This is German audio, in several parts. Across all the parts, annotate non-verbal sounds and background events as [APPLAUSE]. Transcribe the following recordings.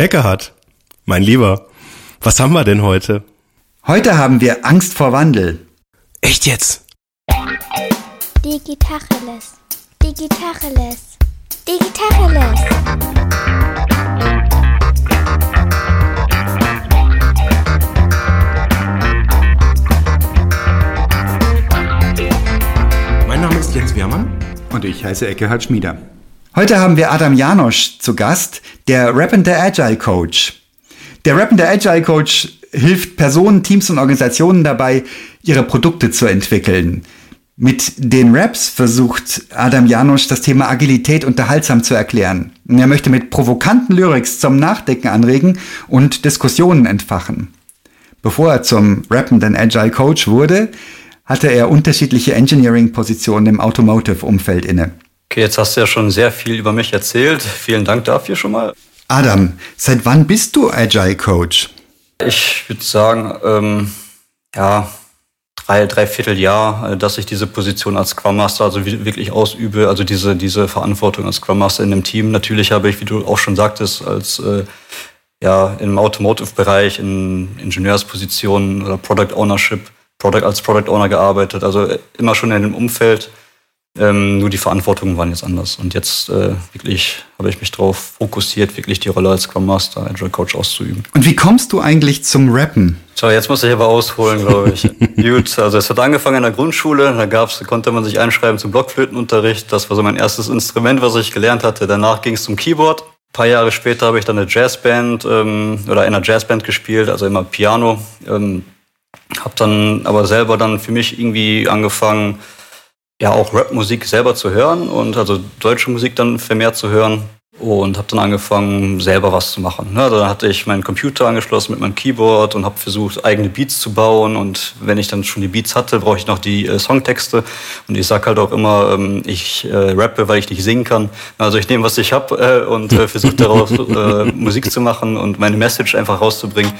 Eckehard, mein Lieber, was haben wir denn heute? Heute haben wir Angst vor Wandel. Echt jetzt? Digitacheles. Digitacheles. Digitacheles. Mein Name ist Jens Wehrmann. Und ich heiße Eckehard Schmieder. Heute haben wir Adam Janosch zu Gast, der Rappende Agile Coach. Der Rappende Agile Coach hilft Personen, Teams und Organisationen dabei, ihre Produkte zu entwickeln. Mit den Raps versucht Adam Janosch das Thema Agilität unterhaltsam zu erklären. Er möchte mit provokanten Lyrics zum Nachdenken anregen und Diskussionen entfachen. Bevor er zum rappenden Agile Coach wurde, hatte er unterschiedliche Engineering-Positionen im Automotive-Umfeld inne. Okay, jetzt hast du ja schon sehr viel über mich erzählt. [LAUGHS] Vielen Dank dafür schon mal. Adam, seit wann bist du Agile Coach? Ich würde sagen, ähm, ja, drei, dreiviertel Jahr, äh, dass ich diese Position als Scrum Master also wirklich ausübe, also diese, diese Verantwortung als Scrum Master in dem Team. Natürlich habe ich, wie du auch schon sagtest, als äh, ja, im Automotive-Bereich, in Ingenieurspositionen oder Product Ownership, Product als Product Owner gearbeitet, also immer schon in dem Umfeld. Ähm, nur die Verantwortungen waren jetzt anders. Und jetzt äh, wirklich habe ich mich darauf fokussiert, wirklich die Rolle als Scrum Master, Agile Coach auszuüben. Und wie kommst du eigentlich zum Rappen? So, jetzt muss ich aber ausholen, glaube ich. [LAUGHS] Gut, also es hat angefangen in der Grundschule, da gab's, konnte man sich einschreiben zum Blockflötenunterricht. Das war so mein erstes Instrument, was ich gelernt hatte. Danach ging es zum Keyboard. Ein paar Jahre später habe ich dann eine Jazzband ähm, oder in einer Jazzband gespielt, also immer Piano. Ähm, habe dann aber selber dann für mich irgendwie angefangen, ja auch Rapmusik selber zu hören und also deutsche Musik dann vermehrt zu hören und habe dann angefangen selber was zu machen. Ja, dann hatte ich meinen Computer angeschlossen mit meinem Keyboard und habe versucht eigene Beats zu bauen und wenn ich dann schon die Beats hatte, brauche ich noch die äh, Songtexte und ich sag halt auch immer, ähm, ich äh, rappe, weil ich nicht singen kann. Also ich nehme was ich hab äh, und äh, versuche daraus äh, Musik zu machen und meine Message einfach rauszubringen,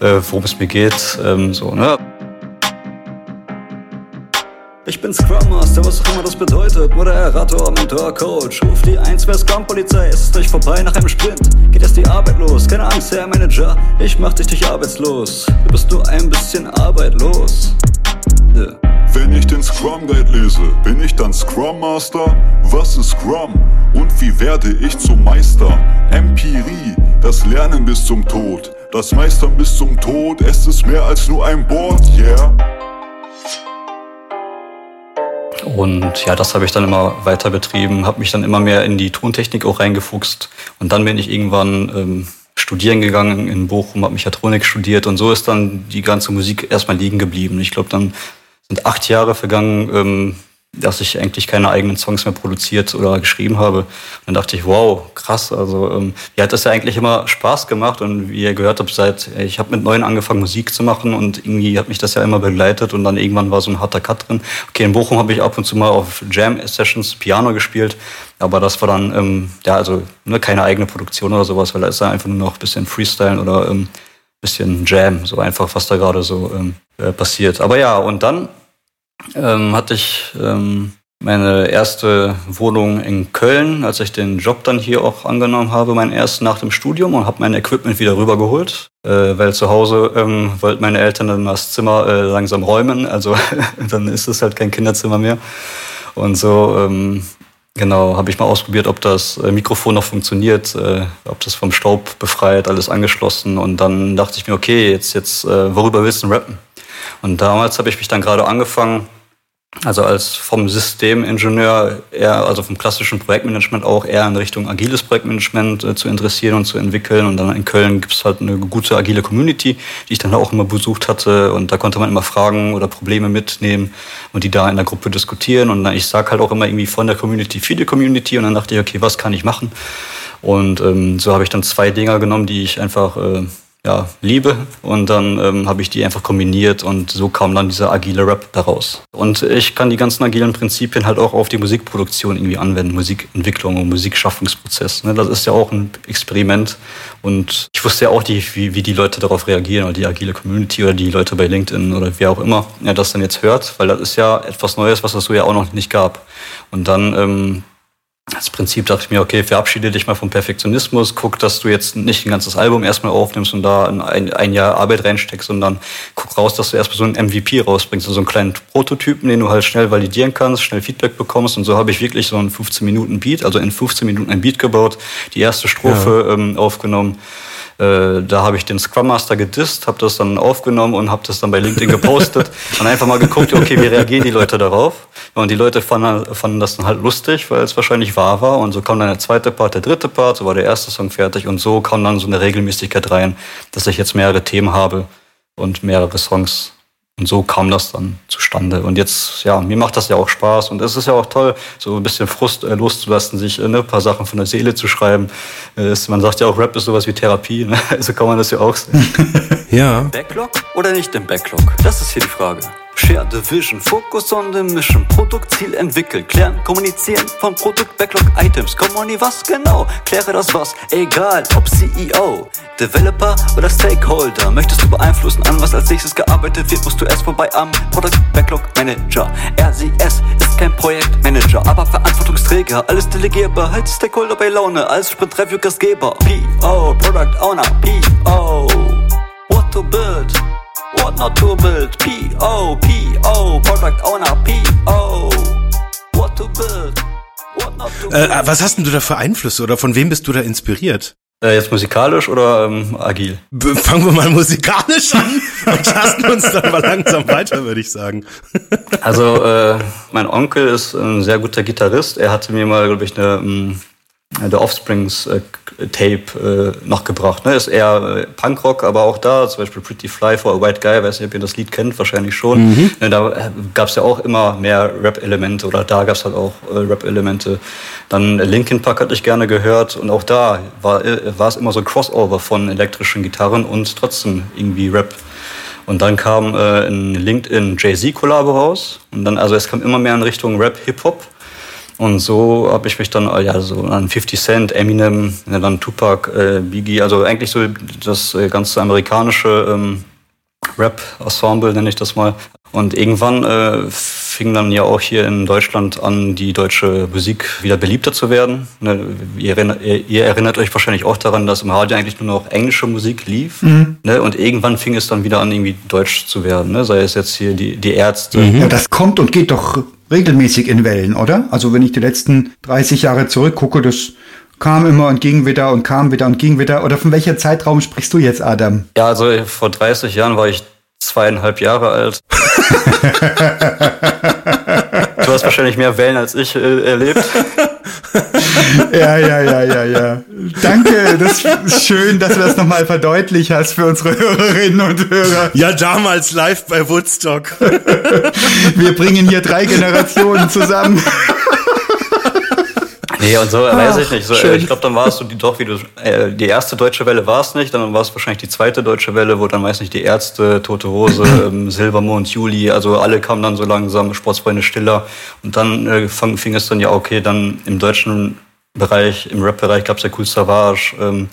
äh, worum es mir geht. Ähm, so, ne? Ich bin Scrum Master, was auch immer das bedeutet. Moderator, Mentor, Coach. Ruf die 1, wer Scrum-Polizei. Es ist euch vorbei nach einem Sprint. Geht erst die Arbeit los. Keine Angst, Herr Manager. Ich mach dich nicht arbeitslos. Du bist nur ein bisschen arbeitlos. Yeah. Wenn ich den Scrum Guide lese, bin ich dann Scrum Master? Was ist Scrum? Und wie werde ich zum Meister? Empirie, das Lernen bis zum Tod. Das Meistern bis zum Tod, es ist mehr als nur ein Board, yeah. Und ja, das habe ich dann immer weiter betrieben, habe mich dann immer mehr in die Tontechnik auch reingefuchst. Und dann bin ich irgendwann ähm, studieren gegangen in Bochum, habe Mechatronik studiert und so ist dann die ganze Musik erstmal liegen geblieben. Ich glaube, dann sind acht Jahre vergangen, ähm, dass ich eigentlich keine eigenen Songs mehr produziert oder geschrieben habe. Und dann dachte ich, wow, krass. Also ähm, mir hat das ja eigentlich immer Spaß gemacht und wie ihr gehört habt, seit ich habe mit neun angefangen Musik zu machen und irgendwie hat mich das ja immer begleitet und dann irgendwann war so ein harter Cut drin. Okay, in Bochum habe ich ab und zu mal auf Jam Sessions Piano gespielt, aber das war dann ähm, ja also ne, keine eigene Produktion oder sowas, weil da ist da einfach nur noch ein bisschen Freestyle oder ähm, bisschen Jam, so einfach was da gerade so ähm, äh, passiert. Aber ja und dann ähm, hatte ich ähm, meine erste Wohnung in Köln, als ich den Job dann hier auch angenommen habe, mein erst nach dem Studium und habe mein Equipment wieder rübergeholt, äh, weil zu Hause ähm, wollten meine Eltern dann das Zimmer äh, langsam räumen, also [LAUGHS] dann ist es halt kein Kinderzimmer mehr und so. Ähm, Genau, habe ich mal ausprobiert, ob das äh, Mikrofon noch funktioniert, äh, ob das vom Staub befreit, alles angeschlossen. Und dann dachte ich mir, okay, jetzt, jetzt, äh, worüber willst du rappen? Und damals habe ich mich dann gerade angefangen, also als vom Systemingenieur eher, also vom klassischen Projektmanagement auch eher in Richtung agiles Projektmanagement äh, zu interessieren und zu entwickeln. Und dann in Köln gibt es halt eine gute agile Community, die ich dann auch immer besucht hatte. Und da konnte man immer Fragen oder Probleme mitnehmen und die da in der Gruppe diskutieren. Und dann, ich sage halt auch immer irgendwie von der Community für die Community. Und dann dachte ich, okay, was kann ich machen? Und ähm, so habe ich dann zwei Dinger genommen, die ich einfach äh, ja, liebe. Und dann ähm, habe ich die einfach kombiniert und so kam dann dieser agile Rap daraus. Und ich kann die ganzen agilen Prinzipien halt auch auf die Musikproduktion irgendwie anwenden, Musikentwicklung und Musikschaffungsprozess. Ne? Das ist ja auch ein Experiment. Und ich wusste ja auch, die, wie, wie die Leute darauf reagieren oder die agile Community oder die Leute bei LinkedIn oder wer auch immer ja, das dann jetzt hört, weil das ist ja etwas Neues, was es so ja auch noch nicht gab. Und dann ähm, Als Prinzip dachte ich mir, okay, verabschiede dich mal vom Perfektionismus, guck, dass du jetzt nicht ein ganzes Album erstmal aufnimmst und da ein, ein Jahr Arbeit reinsteckst, sondern guck raus, dass du erstmal so einen MVP rausbringst, also so einen kleinen Prototypen, den du halt schnell validieren kannst, schnell Feedback bekommst. Und so habe ich wirklich so einen 15 Minuten Beat, also in 15 Minuten ein Beat gebaut, die erste Strophe ja. ähm, aufgenommen äh, da habe ich den Scrum Master gedisst, habe das dann aufgenommen und habe das dann bei LinkedIn gepostet [LAUGHS] und einfach mal geguckt, okay, wie reagieren die Leute darauf? Und die Leute fanden, fanden das dann halt lustig, weil es wahrscheinlich wahr war. Und so kam dann der zweite Part, der dritte Part, so war der erste Song fertig und so kam dann so eine Regelmäßigkeit rein, dass ich jetzt mehrere Themen habe und mehrere Songs und so kam das dann zustande. Und jetzt, ja, mir macht das ja auch Spaß. Und es ist ja auch toll, so ein bisschen Frust äh, loszulassen, sich äh, ne, ein paar Sachen von der Seele zu schreiben. Äh, man sagt ja auch, Rap ist sowas wie Therapie. Ne? [LAUGHS] Also kann man das ja auch sehen. [LAUGHS] ja. Backlog oder nicht im Backlog? Das ist hier die Frage. Share the Vision, Focus on the Mission, Produktziel entwickeln, klären, kommunizieren. Von Produkt Backlog Items, Kommuni was genau, kläre das was, egal ob CEO, Developer oder Stakeholder, möchtest du beeinflussen an was als nächstes gearbeitet wird, musst du erst vorbei am Product Backlog Manager. RCS ist kein Projektmanager, aber Verantwortungsträger, alles delegierbar, halt Stakeholder bei Laune, als Sprint Review Gastgeber, PO, Product Owner, PO, what to build, What not to build? P-O, P-O, Product Owner, P-O. What to build? What not to build? Äh, was hast denn du da für Einflüsse oder von wem bist du da inspiriert? Äh, jetzt musikalisch oder ähm, agil? Fangen wir mal musikalisch an [LAUGHS] und tasten uns dann mal langsam weiter, würde ich sagen. also äh, mein Onkel ist ein sehr guter Gitarrist. Er hatte mir mal, glaube ich, eine ähm, der Offsprings äh, Tape äh, noch gebracht. Ne? Ist eher äh, Punkrock, aber auch da, zum Beispiel Pretty Fly for a White Guy, weiß nicht, ob ihr das Lied kennt, wahrscheinlich schon. Mhm. Da äh, gab es ja auch immer mehr Rap-Elemente oder da gab es halt auch äh, Rap-Elemente. Dann Linkin Park hatte ich gerne gehört und auch da war, äh, war es immer so ein Crossover von elektrischen Gitarren und trotzdem irgendwie Rap. Und dann kam äh, ein LinkedIn Jay-Z-Kollabo raus. Und dann, also es kam immer mehr in Richtung Rap, Hip-Hop. Und so habe ich mich dann ja so an 50 Cent, Eminem, dann Tupac, äh, Biggie, also eigentlich so das äh, ganze amerikanische ähm, Rap-Ensemble nenne ich das mal. Und irgendwann äh, fing dann ja auch hier in Deutschland an, die deutsche Musik wieder beliebter zu werden. Ne, ihr, erinnert, ihr, erinnert euch wahrscheinlich auch daran, dass im Radio eigentlich nur noch englische Musik lief. Mhm. Ne, und irgendwann fing es dann wieder an, irgendwie deutsch zu werden. Ne, sei es jetzt hier die, die Ärzte. Mhm. Ja, das kommt und geht doch regelmäßig in Wellen, oder? Also wenn ich die letzten 30 Jahre zurückgucke, das kam immer und ging wieder und kam wieder und ging wieder. Oder von welcher Zeitraum sprichst du jetzt, Adam? Ja, also vor 30 Jahren war ich zweieinhalb Jahre alt. [LAUGHS] du hast wahrscheinlich mehr Wellen als ich äh, erlebt. [LAUGHS] ja, ja, ja, ja, ja. Danke, das ist schön, dass du das nochmal verdeutlicht hast für unsere Hörerinnen und Hörer. Ja, damals live bei Woodstock. Wir bringen hier drei Generationen zusammen. Nee, und so Ach, weiß ich nicht. So, äh, ich glaube, dann war es so die, doch, wie du, äh, die erste deutsche Welle war es nicht, dann war es wahrscheinlich die zweite deutsche Welle, wo dann, weiß nicht, die Ärzte, Tote Hose, [LAUGHS] ähm, Silbermond, Juli, also alle kamen dann so langsam, Sportsfreunde Stiller. Und dann äh, fang, fing es dann ja, okay, dann im deutschen Bereich, im Rap-Bereich gab es ja Cool Savage, ähm,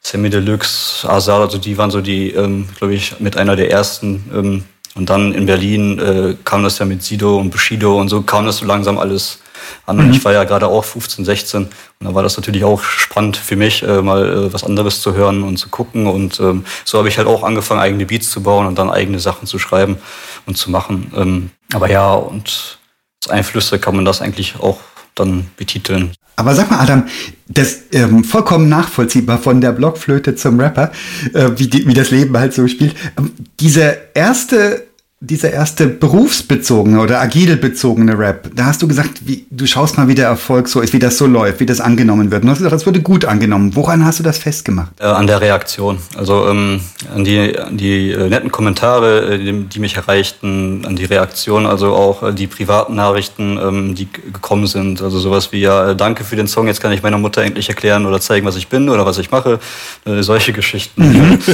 Semi Deluxe, Azar, also die waren so die, ähm, glaube ich, mit einer der ersten. Ähm, und dann in Berlin äh, kam das ja mit Sido und Bushido und so kam das so langsam alles an. Und mhm. ich war ja gerade auch 15, 16 und da war das natürlich auch spannend für mich, äh, mal äh, was anderes zu hören und zu gucken. Und ähm, so habe ich halt auch angefangen, eigene Beats zu bauen und dann eigene Sachen zu schreiben und zu machen. Ähm, aber ja, und als Einflüsse kann man das eigentlich auch dann betiteln. Aber sag mal, Adam, das ähm, vollkommen nachvollziehbar von der Blockflöte zum Rapper, äh, wie, die, wie das Leben halt so spielt. Ähm, diese erste dieser erste berufsbezogene oder agil bezogene Rap, da hast du gesagt, wie, du schaust mal, wie der Erfolg so ist, wie das so läuft, wie das angenommen wird. Und du hast gesagt, das wurde gut angenommen. Woran hast du das festgemacht? Äh, an der Reaktion. Also ähm, an die, an die äh, netten Kommentare, äh, die, mich erreichten, an die Reaktion, also auch äh, die privaten Nachrichten, ähm, die gekommen sind. Also sowas wie, ja, äh, danke für den Song, jetzt kann ich meiner Mutter endlich erklären oder zeigen, was ich bin oder was ich mache. Äh, solche Geschichten. [LAUGHS]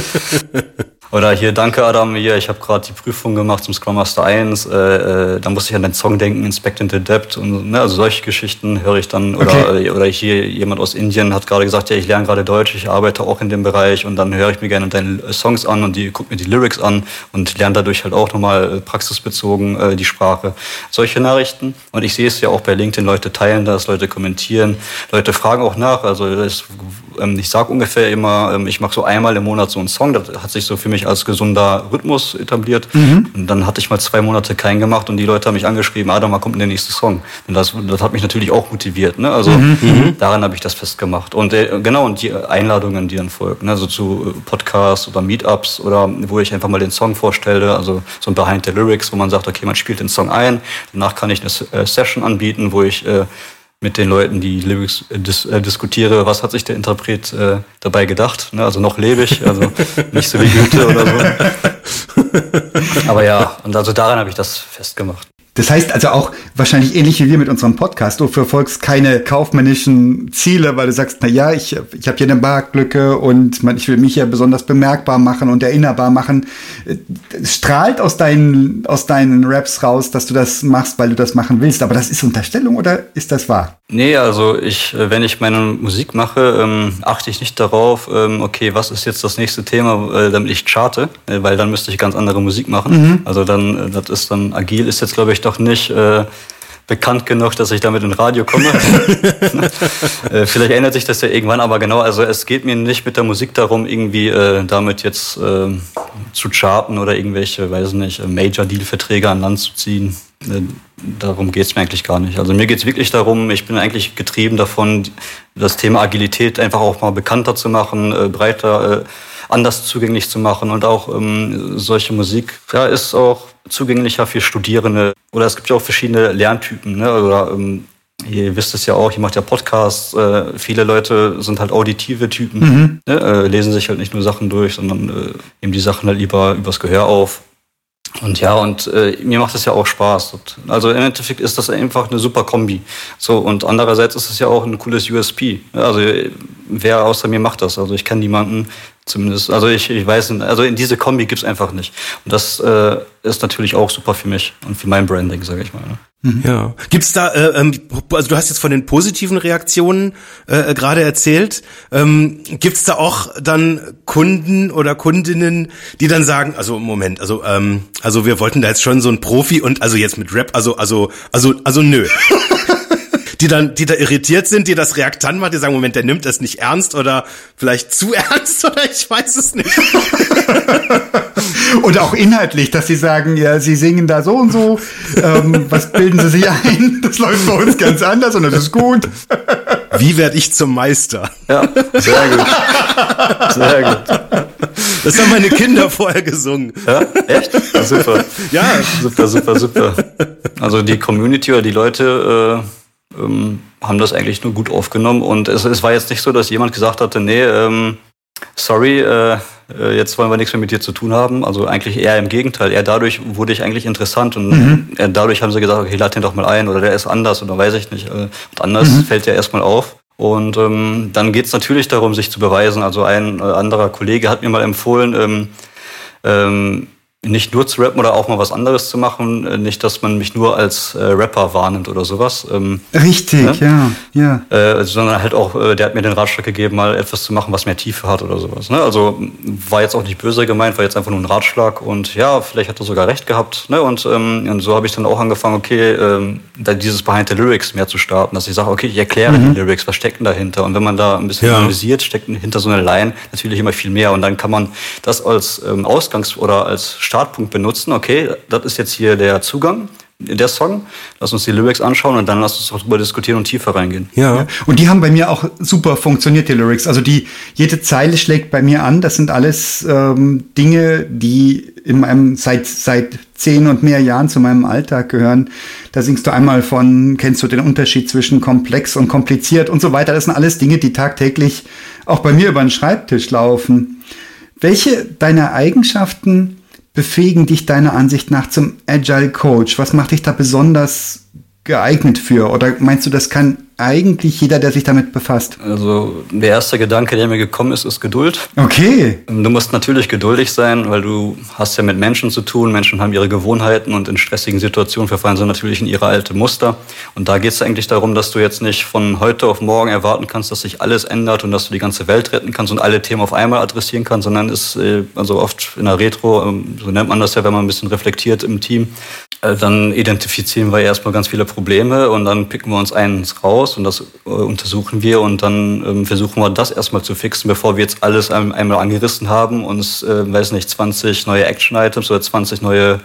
[LAUGHS] Oder hier, danke Adam, hier, ich habe gerade die Prüfung gemacht zum Scrum Master 1, äh, äh, da musste ich an den Song denken, Inspect and Adapt und ne, also solche Geschichten höre ich dann. Oder, Okay. äh, oder hier jemand aus Indien hat gerade gesagt, ja, ich lerne gerade Deutsch, ich arbeite auch in dem Bereich und dann höre ich mir gerne deine äh, Songs an und die gucke mir die Lyrics an und lerne dadurch halt auch nochmal äh, praxisbezogen äh, die Sprache. Solche Nachrichten. Und ich sehe es ja auch bei LinkedIn, Leute teilen das, Leute kommentieren, Leute fragen auch nach. Also das, ähm, ich sage ungefähr immer, ähm, ich mache so einmal im Monat so einen Song, das hat sich so für mich als gesunder Rhythmus etabliert. Und dann hatte ich mal zwei Monate keinen gemacht und die Leute haben mich angeschrieben, Adam, wann kommt denn der nächste Song? Und das, das hat mich natürlich auch motiviert. Ne? Also daran habe ich das festgemacht. Und äh, genau, und die Einladungen, die dann folgen, ne? also zu äh, Podcasts oder Meetups oder wo ich einfach mal den Song vorstelle, also so ein Behind the Lyrics, wo man sagt, okay, man spielt den Song ein, danach kann ich eine äh, Session anbieten, wo ich äh, mit den Leuten, die Lyrics äh, dis äh, diskutiere, was hat sich der Interpret äh, dabei gedacht. Ne? Also noch lebe ich, also [LAUGHS] nicht so wie Goethe oder so. Aber ja, und also daran habe ich das festgemacht. Das heißt also auch wahrscheinlich ähnlich wie wir mit unserem Podcast. Du verfolgst keine kaufmännischen Ziele, weil du sagst, na ja, ich, ich habe hier eine Marktlücke und man, ich will mich ja besonders bemerkbar machen und erinnerbar machen. Es strahlt aus deinen, aus deinen Raps raus, dass du das machst, weil du das machen willst. Aber das ist Unterstellung oder ist das wahr? Nee, also ich, wenn ich meine Musik mache, ähm, achte ich nicht darauf, ähm, okay, was ist jetzt das nächste Thema, äh, damit ich charte, äh, weil dann müsste ich ganz andere Musik machen. Also dann, äh, das ist dann, agil ist jetzt, glaube ich, doch nicht äh, bekannt genug, dass ich damit in Radio komme. [LAUGHS] äh, vielleicht ändert sich das ja irgendwann, aber genau, also es geht mir nicht mit der Musik darum, irgendwie äh, damit jetzt äh, zu charten oder irgendwelche, weiß nicht, Major-Deal-Verträge an Land zu ziehen. Äh, darum geht's mir eigentlich gar nicht. Also mir geht's wirklich darum, ich bin eigentlich getrieben davon, das Thema Agilität einfach auch mal bekannter zu machen, äh, breiter, anders zugänglich zu machen und auch ähm, solche Musik ja, ist auch zugänglicher für Studierende. Oder es gibt ja auch verschiedene Lerntypen. Ne? Oder ähm, ihr wisst es ja auch, ihr macht ja Podcasts. Äh, viele Leute sind halt auditive Typen, ne? äh, lesen sich halt nicht nur Sachen durch, sondern äh, nehmen die Sachen halt lieber übers Gehör auf. Und ja, und äh, mir macht es ja auch Spaß. Also im Endeffekt ist das einfach eine super Kombi. So, und andererseits ist es ja auch ein cooles USP. Also äh, wer außer mir macht das? Also ich kenne niemanden, zumindest, also ich, ich weiß, nicht, also in diese Kombi gibt's einfach nicht. Und das äh, ist natürlich auch super für mich und für mein Branding, sage ich mal. Ne? Ja. Gibt's da, äh, ähm, also du hast jetzt von den positiven Reaktionen äh, gerade erzählt. Ähm, gibt's da auch dann Kunden oder Kundinnen, die dann sagen, also Moment, also ähm, also wir wollten da jetzt schon so ein Profi und also jetzt mit Rap, also also also also nö. [LAUGHS] die dann, die da irritiert sind, die das reaktant macht, die sagen, Moment, der nimmt das nicht ernst oder vielleicht zu [LAUGHS] ernst oder ich weiß es nicht. [LAUGHS] Und auch inhaltlich, dass sie sagen, ja, sie singen da so und so, ähm, was bilden sie sich ein? Das läuft bei uns ganz anders und das ist gut. Wie werde ich zum Meister? Ja, sehr gut. Sehr gut. Das haben meine Kinder vorher gesungen. Ja, echt? Ja, super. Ja, Super, super, super. Also die Community oder die Leute äh, ähm, haben das eigentlich nur gut aufgenommen und es, es war jetzt nicht so, dass jemand gesagt hatte, nee, ähm, sorry, äh, äh, jetzt wollen wir nichts mehr mit dir zu tun haben. Also eigentlich eher im Gegenteil. Eher dadurch wurde ich eigentlich interessant und eher dadurch haben sie gesagt, okay, lad den doch mal ein oder der ist anders oder weiß ich nicht. Äh, Und anders fällt der erstmal auf. Und ähm, dann geht's natürlich darum, sich zu beweisen. Also ein äh, anderer Kollege hat mir mal empfohlen, ähm, ähm, nicht nur zu rappen oder auch mal was anderes zu machen. Äh, Nicht, dass man mich nur als äh, Rapper wahrnimmt oder sowas. Ähm, Richtig, ja, ja. äh, sondern halt auch, äh, der hat mir den Ratschlag gegeben, mal etwas zu machen, was mehr Tiefe hat oder sowas. Ne? Also war jetzt auch nicht böse gemeint, war jetzt einfach nur ein Ratschlag und ja, vielleicht hat er sogar recht gehabt. Ne? Und, ähm, und so habe ich dann auch angefangen, okay, ähm, da dieses Behind the Lyrics mehr zu starten, dass ich sage, okay, ich erkläre die Lyrics, was steckt denn dahinter? Und wenn man da ein bisschen Ja. analysiert, steckt hinter so einer Line natürlich immer viel mehr und dann kann man das als ähm, Ausgangs- oder als Startpunkt benutzen. Okay, das ist jetzt hier der Zugang. Der Song, lass uns die Lyrics anschauen und dann lass uns auch drüber diskutieren und tiefer reingehen. ja. Und die haben bei mir auch super funktioniert, die Lyrics. Also die, jede Zeile schlägt bei mir an. Das sind alles ähm, Dinge, die in meinem, seit, seit zehn und mehr Jahren zu meinem Alltag gehören. Da singst du einmal von, kennst du den Unterschied zwischen komplex und kompliziert und so weiter. Das sind alles Dinge, die tagtäglich auch bei mir über den Schreibtisch laufen. Welche deiner Eigenschaften befähigen dich deiner Ansicht nach zum Agile Coach? Was macht dich da besonders geeignet für? Oder meinst du, das kann eigentlich jeder, der sich damit befasst? Also der erste Gedanke, der mir gekommen ist, ist Geduld. Okay. Du musst natürlich geduldig sein, weil du hast ja mit Menschen zu tun. Menschen haben ihre Gewohnheiten und in stressigen Situationen verfallen sie natürlich in ihre alte Muster. Und da geht es eigentlich darum, dass du jetzt nicht von heute auf morgen erwarten kannst, dass sich alles ändert und dass du die ganze Welt retten kannst und alle Themen auf einmal adressieren kannst, sondern ist äh, also oft in der Retro, ähm, so nennt man das ja, wenn man ein bisschen reflektiert im Team, dann identifizieren wir erstmal ganz viele Probleme und dann picken wir uns eins raus und das äh, untersuchen wir und dann ähm, versuchen wir das erstmal zu fixen, bevor wir jetzt alles einmal angerissen haben, uns, äh, weiß nicht, 20 neue Action-Items oder 20 neue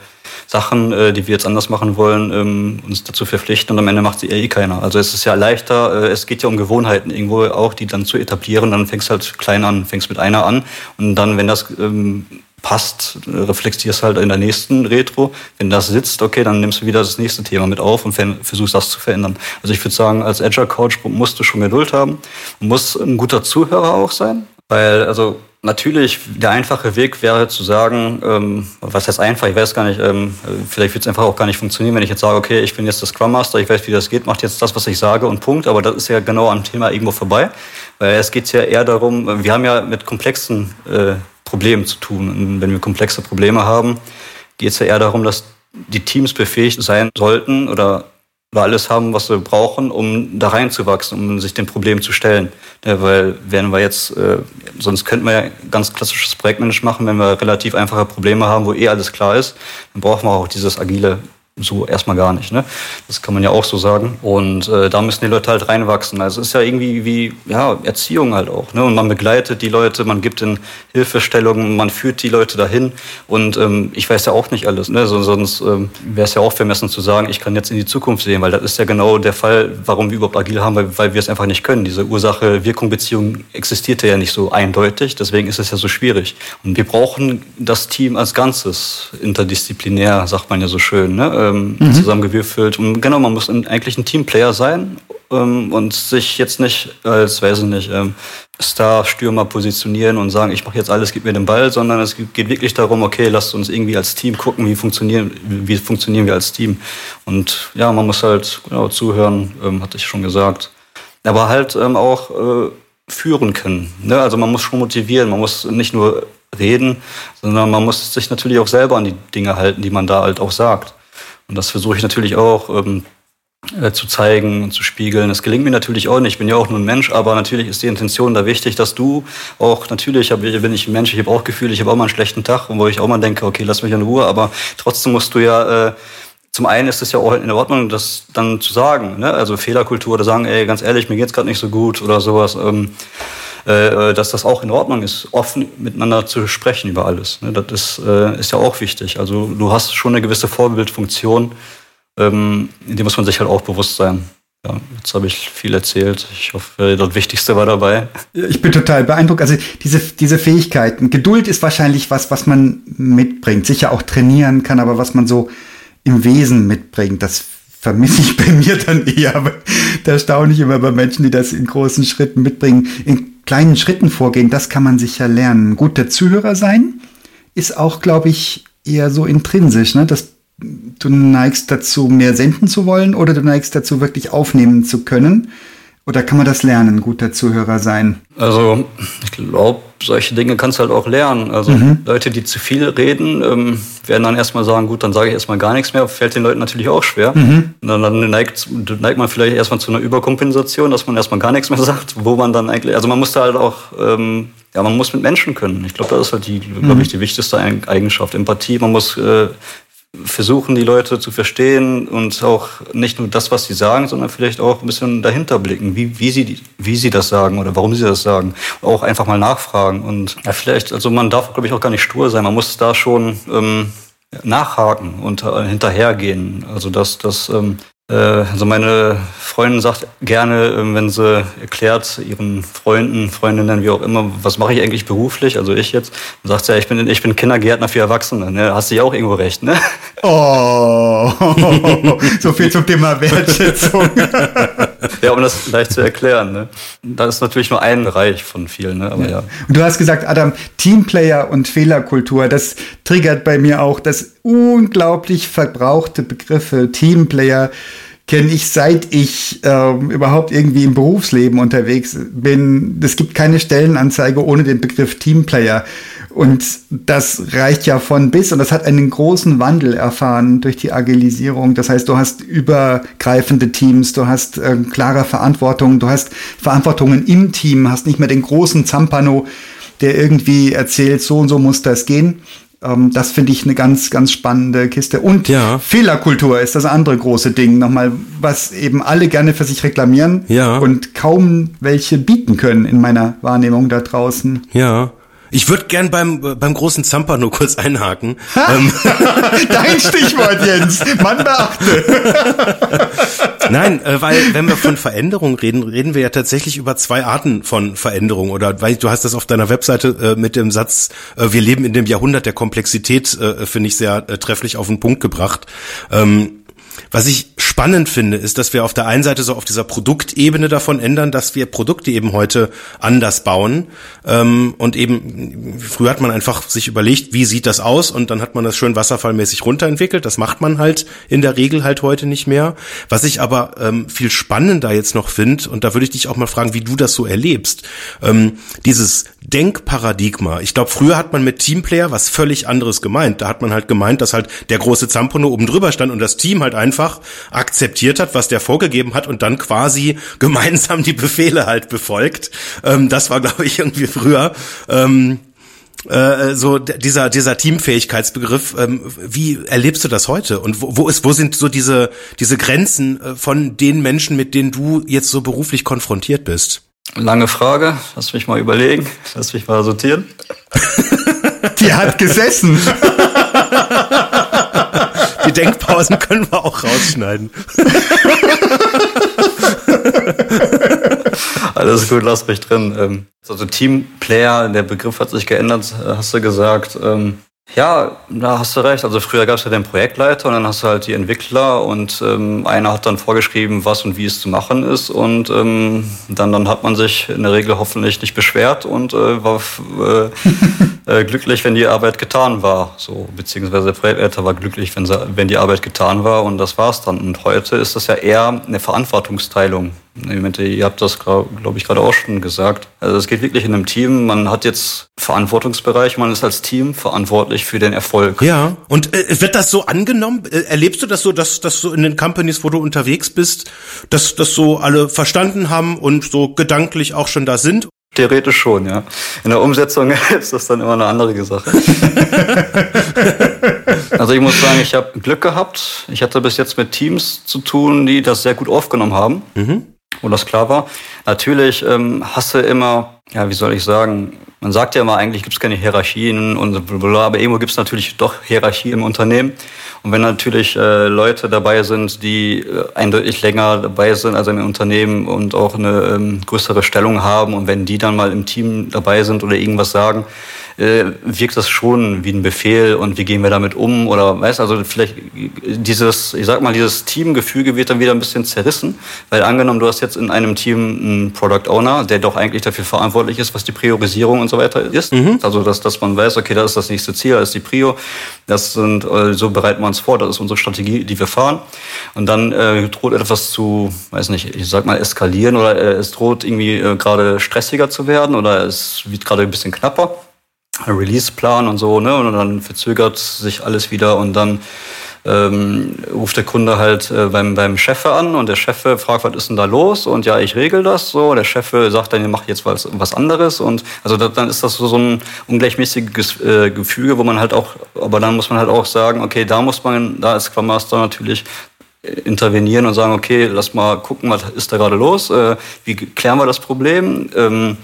Sachen, äh, die wir jetzt anders machen wollen, ähm, uns dazu verpflichten und am Ende macht sie eh keiner. Also es ist ja leichter, äh, es geht ja um Gewohnheiten irgendwo auch, die dann zu etablieren, dann fängst halt klein an, fängst mit einer an und dann, wenn das ähm, passt, reflektierst halt in der nächsten Retro. Wenn das sitzt, okay, dann nimmst du wieder das nächste Thema mit auf und versuchst das zu verändern. Also ich würde sagen, als Agile Coach musst du schon Geduld haben, muss ein guter Zuhörer auch sein, weil also natürlich der einfache Weg wäre zu sagen, ähm, was heißt einfach, ich weiß gar nicht, ähm, vielleicht wird es einfach auch gar nicht funktionieren, wenn ich jetzt sage, okay, ich bin jetzt der Scrum Master, ich weiß, wie das geht, macht jetzt das, was ich sage und Punkt. Aber das ist ja genau am Thema irgendwo vorbei, weil es geht ja eher darum, wir haben ja mit komplexen äh, Problemen zu tun. Und wenn wir komplexe Probleme haben, geht es ja eher darum, dass die Teams befähigt sein sollten oder, oder alles haben, was sie brauchen, um da reinzuwachsen, um sich dem Problem zu stellen. Ja, weil wenn wir jetzt, äh, sonst könnten wir ja ganz klassisches Projektmanagement machen, wenn wir relativ einfache Probleme haben, wo eh alles klar ist, dann brauchen wir auch dieses agile so erstmal gar nicht. Ne? Das kann man ja auch so sagen. Und äh, da müssen die Leute halt reinwachsen. Also es ist ja irgendwie wie ja, Erziehung halt auch. Ne? Und man begleitet die Leute, man gibt ihnen Hilfestellungen, man führt die Leute dahin. Und ähm, ich weiß ja auch nicht alles. Ne? So, sonst ähm, wäre es ja auch vermessen zu sagen, ich kann jetzt in die Zukunft sehen, weil das ist ja genau der Fall, warum wir überhaupt agil haben, weil, weil wir es einfach nicht können. Diese Ursache-Wirkung-Beziehung existierte ja nicht so eindeutig. Deswegen ist es ja so schwierig. Und wir brauchen das Team als Ganzes, interdisziplinär, sagt man ja so schön. Ne? Ähm, mhm. zusammengewürfelt. Und genau, man muss eigentlich ein Teamplayer sein ähm, und sich jetzt nicht als, weiß ich nicht, ähm, Star-Stürmer positionieren und sagen, ich mache jetzt alles, gib mir den Ball, sondern es geht wirklich darum, okay, lasst uns irgendwie als Team gucken, wie funktionieren, wie funktionieren wir als Team. Und ja, man muss halt genau zuhören, ähm, hatte ich schon gesagt. Aber halt ähm, auch äh, führen können. Ne? Also man muss schon motivieren, man muss nicht nur reden, sondern man muss sich natürlich auch selber an die Dinge halten, die man da halt auch sagt. Und das versuche ich natürlich auch ähm, äh, zu zeigen und zu spiegeln. Das gelingt mir natürlich auch nicht. Ich bin ja auch nur ein Mensch, aber natürlich ist die Intention da wichtig, dass du auch, natürlich hab, bin ich ein Mensch, ich habe auch Gefühle, ich habe auch mal einen schlechten Tag, wo ich auch mal denke, okay, lass mich in Ruhe, aber trotzdem musst du ja, äh, zum einen ist es ja auch in Ordnung, das dann zu sagen, ne? also Fehlerkultur oder sagen, ey, ganz ehrlich, mir geht's gerade nicht so gut oder sowas. Ähm, äh, dass das auch in Ordnung ist, offen miteinander zu sprechen über alles. Ne? Das ist, äh, ist ja auch wichtig. Also du hast schon eine gewisse Vorbildfunktion, ähm, die muss man sich halt auch bewusst sein. Ja, jetzt habe ich viel erzählt. Ich hoffe, das Wichtigste war dabei. Ich bin total beeindruckt. Also diese, diese Fähigkeiten. Geduld ist wahrscheinlich was, was man mitbringt. Sicher auch trainieren kann, aber was man so im Wesen mitbringt. Das vermisse ich [LAUGHS] bei mir dann eher. Da staune ich immer bei Menschen, die das in großen Schritten mitbringen. In kleinen Schritten vorgehen, das kann man sicher lernen. Gut, der Zuhörer sein ist auch, glaube ich, eher so intrinsisch, ne? dass du neigst dazu, mehr senden zu wollen oder du neigst dazu, wirklich aufnehmen zu können. Oder kann man das lernen, guter Zuhörer sein? Also, ich glaube, solche Dinge kannst du halt auch lernen. Also, mhm. Leute, die zu viel reden, ähm, werden dann erstmal sagen, gut, dann sage ich erstmal gar nichts mehr. Fällt den Leuten natürlich auch schwer. Mhm. Und dann, dann neigt, neigt man vielleicht erstmal zu einer Überkompensation, dass man erstmal gar nichts mehr [LAUGHS] sagt, wo man dann eigentlich, also man muss da halt auch, ähm, ja, man muss mit Menschen können. Ich glaube, das ist halt die, mhm. glaube ich, die wichtigste Eigenschaft. Empathie. Man muss äh, versuchen, die Leute zu verstehen und auch nicht nur das, was sie sagen, sondern vielleicht auch ein bisschen dahinter blicken, wie, wie, sie, wie sie das sagen oder warum sie das sagen. Auch einfach mal nachfragen. Und ja, vielleicht, also man darf, glaube ich, auch gar nicht stur sein. Man muss da schon ähm, nachhaken und äh, hinterhergehen. Also dass das ähm, äh, also meine Freundin sagt gerne, ähm, wenn sie erklärt ihren Freunden, Freundinnen, wie auch immer, was mache ich eigentlich beruflich, also ich jetzt, dann sagt sie ja, ich bin, ich bin Kindergärtner für Erwachsene. Ne? Hast du ja auch irgendwo recht, ne? Oh, [LAUGHS] so viel zum Thema [LAUGHS] Wertschätzung. [LAUGHS] ja, um das leicht zu erklären. Ne? Das ist natürlich nur ein Bereich von vielen. Ne? Aber ja. ja. Und du hast gesagt, Adam, Teamplayer und Fehlerkultur, das triggert bei mir auch das unglaublich verbrauchte Begriffe Teamplayer kenne ich seit ich äh, überhaupt irgendwie im Berufsleben unterwegs bin. Es gibt keine Stellenanzeige ohne den Begriff Teamplayer. Und das reicht ja von bis und das hat einen großen Wandel erfahren durch die Agilisierung. Das heißt, du hast übergreifende Teams, du hast äh, klare Verantwortung, du hast Verantwortungen im Team, hast nicht mehr den großen Zampano, der irgendwie erzählt, so und so muss das gehen. Ähm, das finde ich eine ganz, ganz spannende Kiste. Und ja. Fehlerkultur ist das andere große Ding. Nochmal, was eben alle gerne für sich reklamieren ja. und kaum welche bieten können in meiner Wahrnehmung da draußen. Ja. Ich würde gern beim, beim großen Zamper nur kurz einhaken. Ähm. [LAUGHS] Dein Stichwort, Jens. Man beachte. [LAUGHS] Nein, äh, weil wenn wir von Veränderung reden, reden wir ja tatsächlich über zwei Arten von Veränderung. Oder weil du hast das auf deiner Webseite äh, mit dem Satz, äh, wir leben in dem Jahrhundert der Komplexität, finde ich sehr trefflich auf den Punkt gebracht. Ähm, was ich spannend finde, ist, dass wir auf der einen Seite so auf dieser Produktebene davon ändern, dass wir Produkte eben heute anders bauen. Ähm, und eben, früher hat man einfach sich überlegt, wie sieht das aus? Und dann hat man das schön wasserfallmäßig runterentwickelt. Das macht man halt in der Regel halt heute nicht mehr. Was ich aber ähm, viel spannender jetzt noch finde, und da würde ich dich auch mal fragen, wie du das so erlebst. Ähm, dieses Denkparadigma. Ich glaube, früher hat man mit Teamplayer was völlig anderes gemeint. Da hat man halt gemeint, dass halt der große Zampono oben drüber stand und das Team halt einfach akzeptiert hat, was der vorgegeben hat und dann quasi [LAUGHS] gemeinsam die Befehle halt befolgt. Ähm, das war, glaube ich, irgendwie früher. Ähm, äh, so dieser dieser Teamfähigkeitsbegriff ähm, wie erlebst du das heute und wo, ist wo sind so diese diese Grenzen äh, von den Menschen mit denen du jetzt so beruflich konfrontiert bist Lange Frage, lass mich mal überlegen, lass mich mal sortieren. [LAUGHS] Die hat gesessen. Die Denkpausen können wir auch rausschneiden. Alles gut, lass mich drin. Ähm, also Teamplayer, der Begriff hat sich geändert, hast du gesagt. Ja, da hast du recht. Also früher gab es ja den Projektleiter und dann hast du halt die Entwickler und ähm, einer hat dann vorgeschrieben, was und wie es zu machen ist und ähm, dann, dann hat man sich in der Regel hoffentlich nicht beschwert und äh, war äh, [LAUGHS] äh, glücklich, wenn die Arbeit getan war. So, beziehungsweise der Projektleiter war glücklich, wenn, wenn die Arbeit getan war und das war's dann. Und heute ist das ja eher eine Verantwortungsteilung. Ihr habt das, glaube ich, gerade auch schon gesagt. Also es geht wirklich in einem Team. Man hat jetzt Verantwortungsbereich, man ist als Team verantwortlich für den Erfolg. Ja, und äh, wird das so angenommen? Äh, erlebst du das so, dass, dass so in den Companies, wo du unterwegs bist, dass das so alle verstanden haben und so gedanklich auch schon da sind? Theoretisch schon, ja. In der Umsetzung [LAUGHS] ist das dann immer eine andere Sache. [LAUGHS] also ich muss sagen, ich habe Glück gehabt. Ich hatte bis jetzt mit Teams zu tun, die das sehr gut aufgenommen haben. Mhm wo das klar war. Natürlich ähm, hast du immer, ja, wie soll ich sagen, man sagt ja immer, eigentlich gibt es keine Hierarchien und bla, aber irgendwo gibt es natürlich doch Hierarchie im Unternehmen. Und wenn natürlich äh, Leute dabei sind, die äh, eindeutig länger dabei sind, also im Unternehmen und auch eine ähm, größere Stellung haben und wenn die dann mal im Team dabei sind oder irgendwas sagen, äh, wirkt das schon wie ein Befehl und wie gehen wir damit um oder weißt also vielleicht dieses, ich sag mal, dieses Teamgefüge wird dann wieder ein bisschen zerrissen, weil angenommen, du hast jetzt in einem Team einen Product Owner, der doch eigentlich dafür verantwortlich ist, was die Priorisierung und so weiter ist. Mhm. Also dass, dass man weiß, okay, das ist das nächste Ziel, das ist die Prio, das sind, äh, so bereiten wir uns vor, das ist unsere Strategie, die wir fahren. Und dann äh, droht etwas zu, weiß nicht, ich sag mal, eskalieren oder äh, es droht irgendwie äh, gerade stressiger zu werden oder es wird gerade ein bisschen knapper. Release-Plan und so, ne? Und dann verzögert sich alles wieder und dann ähm, ruft der Kunde halt äh, beim, beim Chef an und der Chef fragt, was ist denn da los? Und ja, ich regel das so. Der Chef sagt dann, ihr macht jetzt was, was anderes. Und also das, dann ist das so, so ein ungleichmäßiges äh, Gefüge, wo man halt auch, aber dann muss man halt auch sagen, okay, da muss man, da ist Scrum Master natürlich intervenieren und sagen, okay, lass mal gucken, was ist da gerade los? Äh, wie klären wir das Problem? Ähm,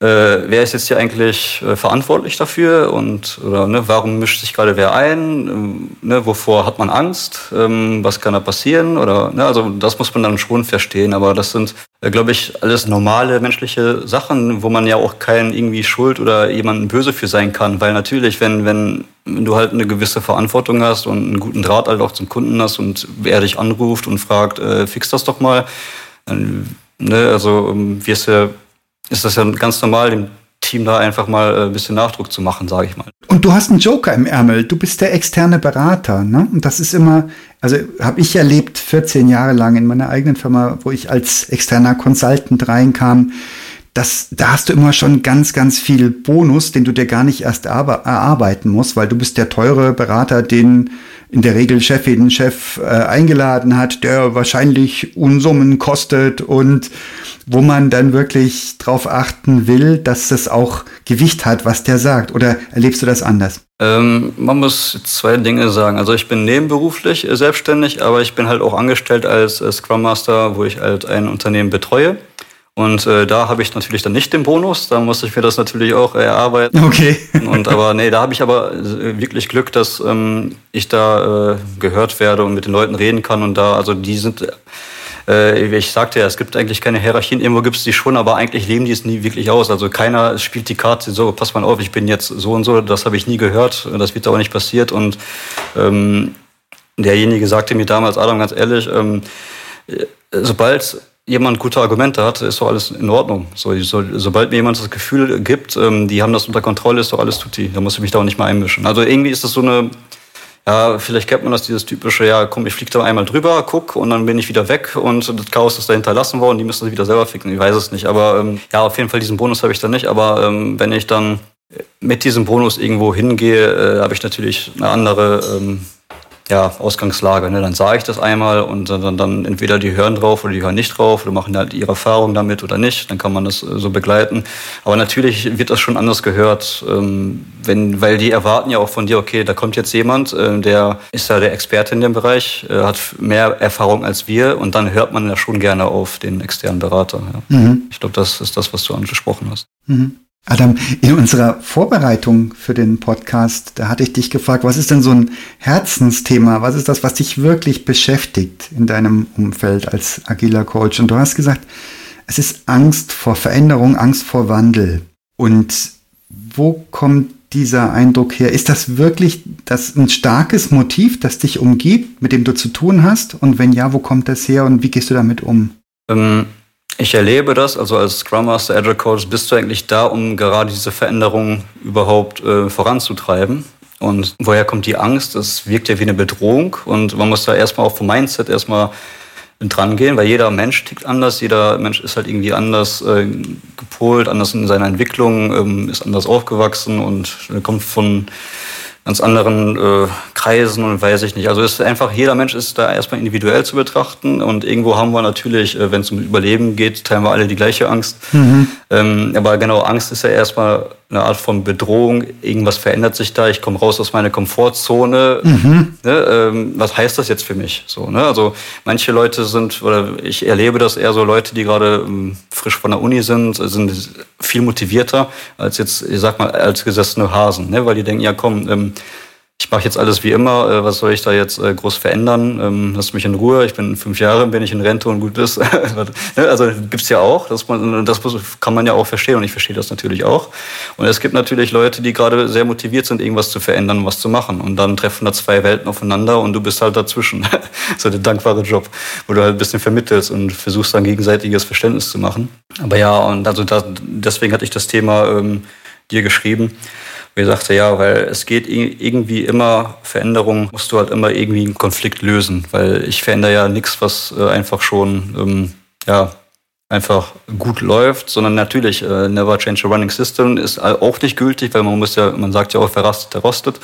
äh, wer ist jetzt hier eigentlich äh, verantwortlich dafür und oder ne, warum mischt sich gerade wer ein? Ähm, ne, wovor hat man Angst? Ähm, was kann da passieren? Oder ne, also das muss man dann schon verstehen. Aber das sind, äh, glaube ich, alles normale menschliche Sachen, wo man ja auch keinen irgendwie Schuld oder jemanden böse für sein kann. Weil natürlich, wenn wenn du halt eine gewisse Verantwortung hast und einen guten Draht halt auch zum Kunden hast und er dich anruft und fragt, äh, fix das doch mal, dann, ne, also ähm, wirst du ja ist das ja ganz normal, dem Team da einfach mal äh, ein bisschen Nachdruck zu machen, sage ich mal. Und du hast einen Joker im Ärmel. Du bist der externe Berater. Ne? Und das ist immer, also habe ich erlebt, 14 Jahre lang in meiner eigenen Firma, wo ich als externer Consultant reinkam. Das, da hast du immer schon ganz, ganz viel Bonus, den du dir gar nicht erst erarbeiten musst, weil du bist der teure Berater, den in der Regel Chefin, Chef äh, eingeladen hat, der wahrscheinlich Unsummen kostet und wo man dann wirklich drauf achten will, dass das auch Gewicht hat, was der sagt. Oder erlebst du das anders? Ähm, man muss zwei Dinge sagen. Also ich bin nebenberuflich äh, selbstständig, aber ich bin halt auch angestellt als äh, Scrum Master, wo ich halt ein Unternehmen betreue. Und äh, da habe ich natürlich dann nicht den Bonus, da muss ich mir das natürlich auch erarbeiten. Okay. [LAUGHS] und aber nee, da habe ich aber äh, wirklich Glück, dass ähm, ich da äh, gehört werde und mit den Leuten reden kann und da, also die sind äh, ich sagte ja, es gibt eigentlich keine Hierarchien, irgendwo gibt es die schon, aber eigentlich leben die es nie wirklich aus. Also keiner spielt die Karte so, pass mal auf, ich bin jetzt so und so, das habe ich nie gehört, das wird aber nicht passiert. Und ähm, derjenige sagte mir damals, Adam, ganz ehrlich, ähm, äh, sobald jemand gute Argumente hat, ist doch alles in Ordnung. So, so, sobald mir jemand das Gefühl gibt, ähm, die haben das unter Kontrolle, ist doch alles tutti. Da muss ich mich da auch nicht mal einmischen. Also irgendwie ist das so eine, ja, vielleicht kennt man das, dieses typische, ja, komm, ich fliege da einmal drüber, guck und dann bin ich wieder weg und das Chaos ist da hinterlassen worden, die müssen sich wieder selber ficken, ich weiß es nicht. Aber ähm, ja, auf jeden Fall diesen Bonus habe ich da nicht. Aber ähm, wenn ich dann mit diesem Bonus irgendwo hingehe, äh, habe ich natürlich eine andere ähm, ja, Ausgangslage. Ne? Dann sage ich das einmal und dann, dann entweder die hören drauf oder die hören nicht drauf oder machen halt ihre Erfahrung damit oder nicht. Dann kann man das äh, so begleiten. Aber natürlich wird das schon anders gehört, ähm, wenn, weil die erwarten ja auch von dir, okay, da kommt jetzt jemand, äh, der ist ja der Experte in dem Bereich, äh, hat mehr Erfahrung als wir und dann hört man ja schon gerne auf den externen Berater. Ja. Mhm. Ich glaube, das ist das, was du angesprochen hast. Mhm. Adam, in unserer Vorbereitung für den Podcast, da hatte ich dich gefragt, was ist denn so ein Herzensthema? Was ist das, was dich wirklich beschäftigt in deinem Umfeld als agiler Coach? Und du hast gesagt, es ist Angst vor Veränderung, Angst vor Wandel. Und wo kommt dieser Eindruck her? Ist das wirklich das ein starkes Motiv, das dich umgibt, mit dem du zu tun hast? Und wenn ja, wo kommt das her und wie gehst du damit um? Ähm ich erlebe das, also als Scrum Master, Agile Coach bist du eigentlich da, um gerade diese Veränderungen überhaupt äh, voranzutreiben. Und woher kommt die Angst? Das wirkt ja wie eine Bedrohung und man muss da erstmal auch vom Mindset erstmal dran gehen, weil jeder Mensch tickt anders, jeder Mensch ist halt irgendwie anders äh, gepolt, anders in seiner Entwicklung, ähm, ist anders aufgewachsen und kommt von ganz anderen äh, Kreisen und weiß ich nicht. Also ist einfach, jeder Mensch ist da erstmal individuell zu betrachten und irgendwo haben wir natürlich, äh, wenn es um Überleben geht, teilen wir alle die gleiche Angst. Mhm. Ähm, aber genau, Angst ist ja erstmal eine Art von Bedrohung, irgendwas verändert sich da, ich komme raus aus meiner Komfortzone. Mhm. Ne, ähm, was heißt das jetzt für mich? So, ne? Also manche Leute sind, oder ich erlebe das eher so Leute, die gerade ähm, frisch von der Uni sind, sind viel motivierter als jetzt, ich sag mal, als gesessene Hasen, ne? weil die denken, ja komm, ähm, ich mache jetzt alles wie immer, äh, was soll ich da jetzt äh, groß verändern? Ähm, lass mich in Ruhe, ich bin fünf Jahre, bin ich in Rente und gut ist. [LAUGHS] Ne, also gibt's ja auch, das, man, das kann man ja auch verstehen und ich verstehe das natürlich auch. Und es gibt natürlich Leute, die gerade sehr motiviert sind, irgendwas zu verändern, was zu machen. Und dann treffen da zwei Welten aufeinander und du bist halt dazwischen. [LAUGHS] so der dankbare Job, wo du halt ein bisschen vermittelst und versuchst dann gegenseitiges Verständnis zu machen. Aber ja, und also da, deswegen hatte ich das Thema ähm, dir geschrieben mir sagte, ja, weil es geht irgendwie immer, Veränderung musst du halt immer irgendwie einen Konflikt lösen, weil ich verändere ja nichts, was äh, einfach schon, ähm, ja, einfach gut läuft, sondern natürlich, äh, never change a running system ist auch nicht gültig, weil man muss ja, man sagt ja auch, wer rastet, der rostet.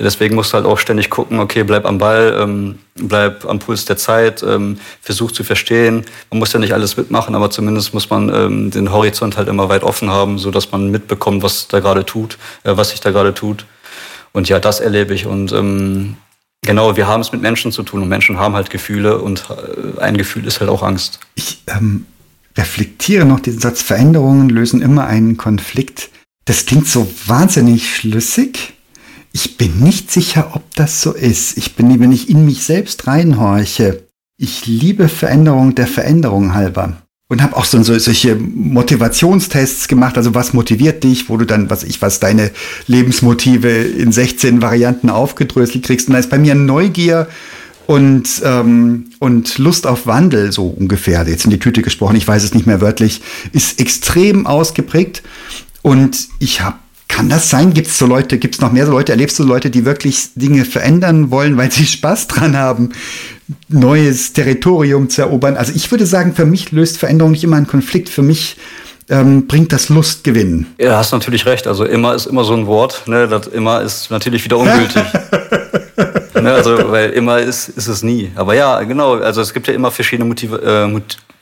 Deswegen musst du halt auch ständig gucken, okay, bleib am Ball, ähm, bleib am Puls der Zeit, ähm, versuch zu verstehen. Man muss ja nicht alles mitmachen, aber zumindest muss man ähm, den Horizont halt immer weit offen haben, so dass man mitbekommt, was da gerade tut, äh, was sich da gerade tut. Und ja, das erlebe ich und ähm, Genau, wir haben es mit Menschen zu tun und Menschen haben halt Gefühle und äh, ein Gefühl ist halt auch Angst. Ich ähm, reflektiere noch diesen Satz, Veränderungen lösen immer einen Konflikt. Das klingt so wahnsinnig schlüssig. Ich bin nicht sicher, ob das so ist. Ich bin, wenn ich in mich selbst reinhorche, ich liebe Veränderung der Veränderung halber. Und habe auch so, so solche Motivationstests gemacht, also was motiviert dich, wo du dann, was ich, was deine Lebensmotive in 16 Varianten aufgedröselt kriegst. Und da ist bei mir Neugier und, ähm, und Lust auf Wandel, so ungefähr, jetzt in die Tüte gesprochen, ich weiß es nicht mehr wörtlich, ist extrem ausgeprägt. Und ich habe Kann das sein? Gibt es so Leute, gibt es noch mehr so Leute, erlebst du Leute, die wirklich Dinge verändern wollen, weil sie [LAUGHS] Spaß dran haben, neues Territorium zu erobern? Also ich würde sagen, für mich löst Veränderung nicht immer einen Konflikt. Für mich ähm, bringt das Lustgewinn. Ja, hast natürlich recht. Also immer ist immer so ein Wort. Ne? Das immer ist natürlich wieder ungültig. [LAUGHS] ne? Also weil immer ist, ist es nie. Aber ja, genau. Also es gibt ja immer verschiedene Motive, äh,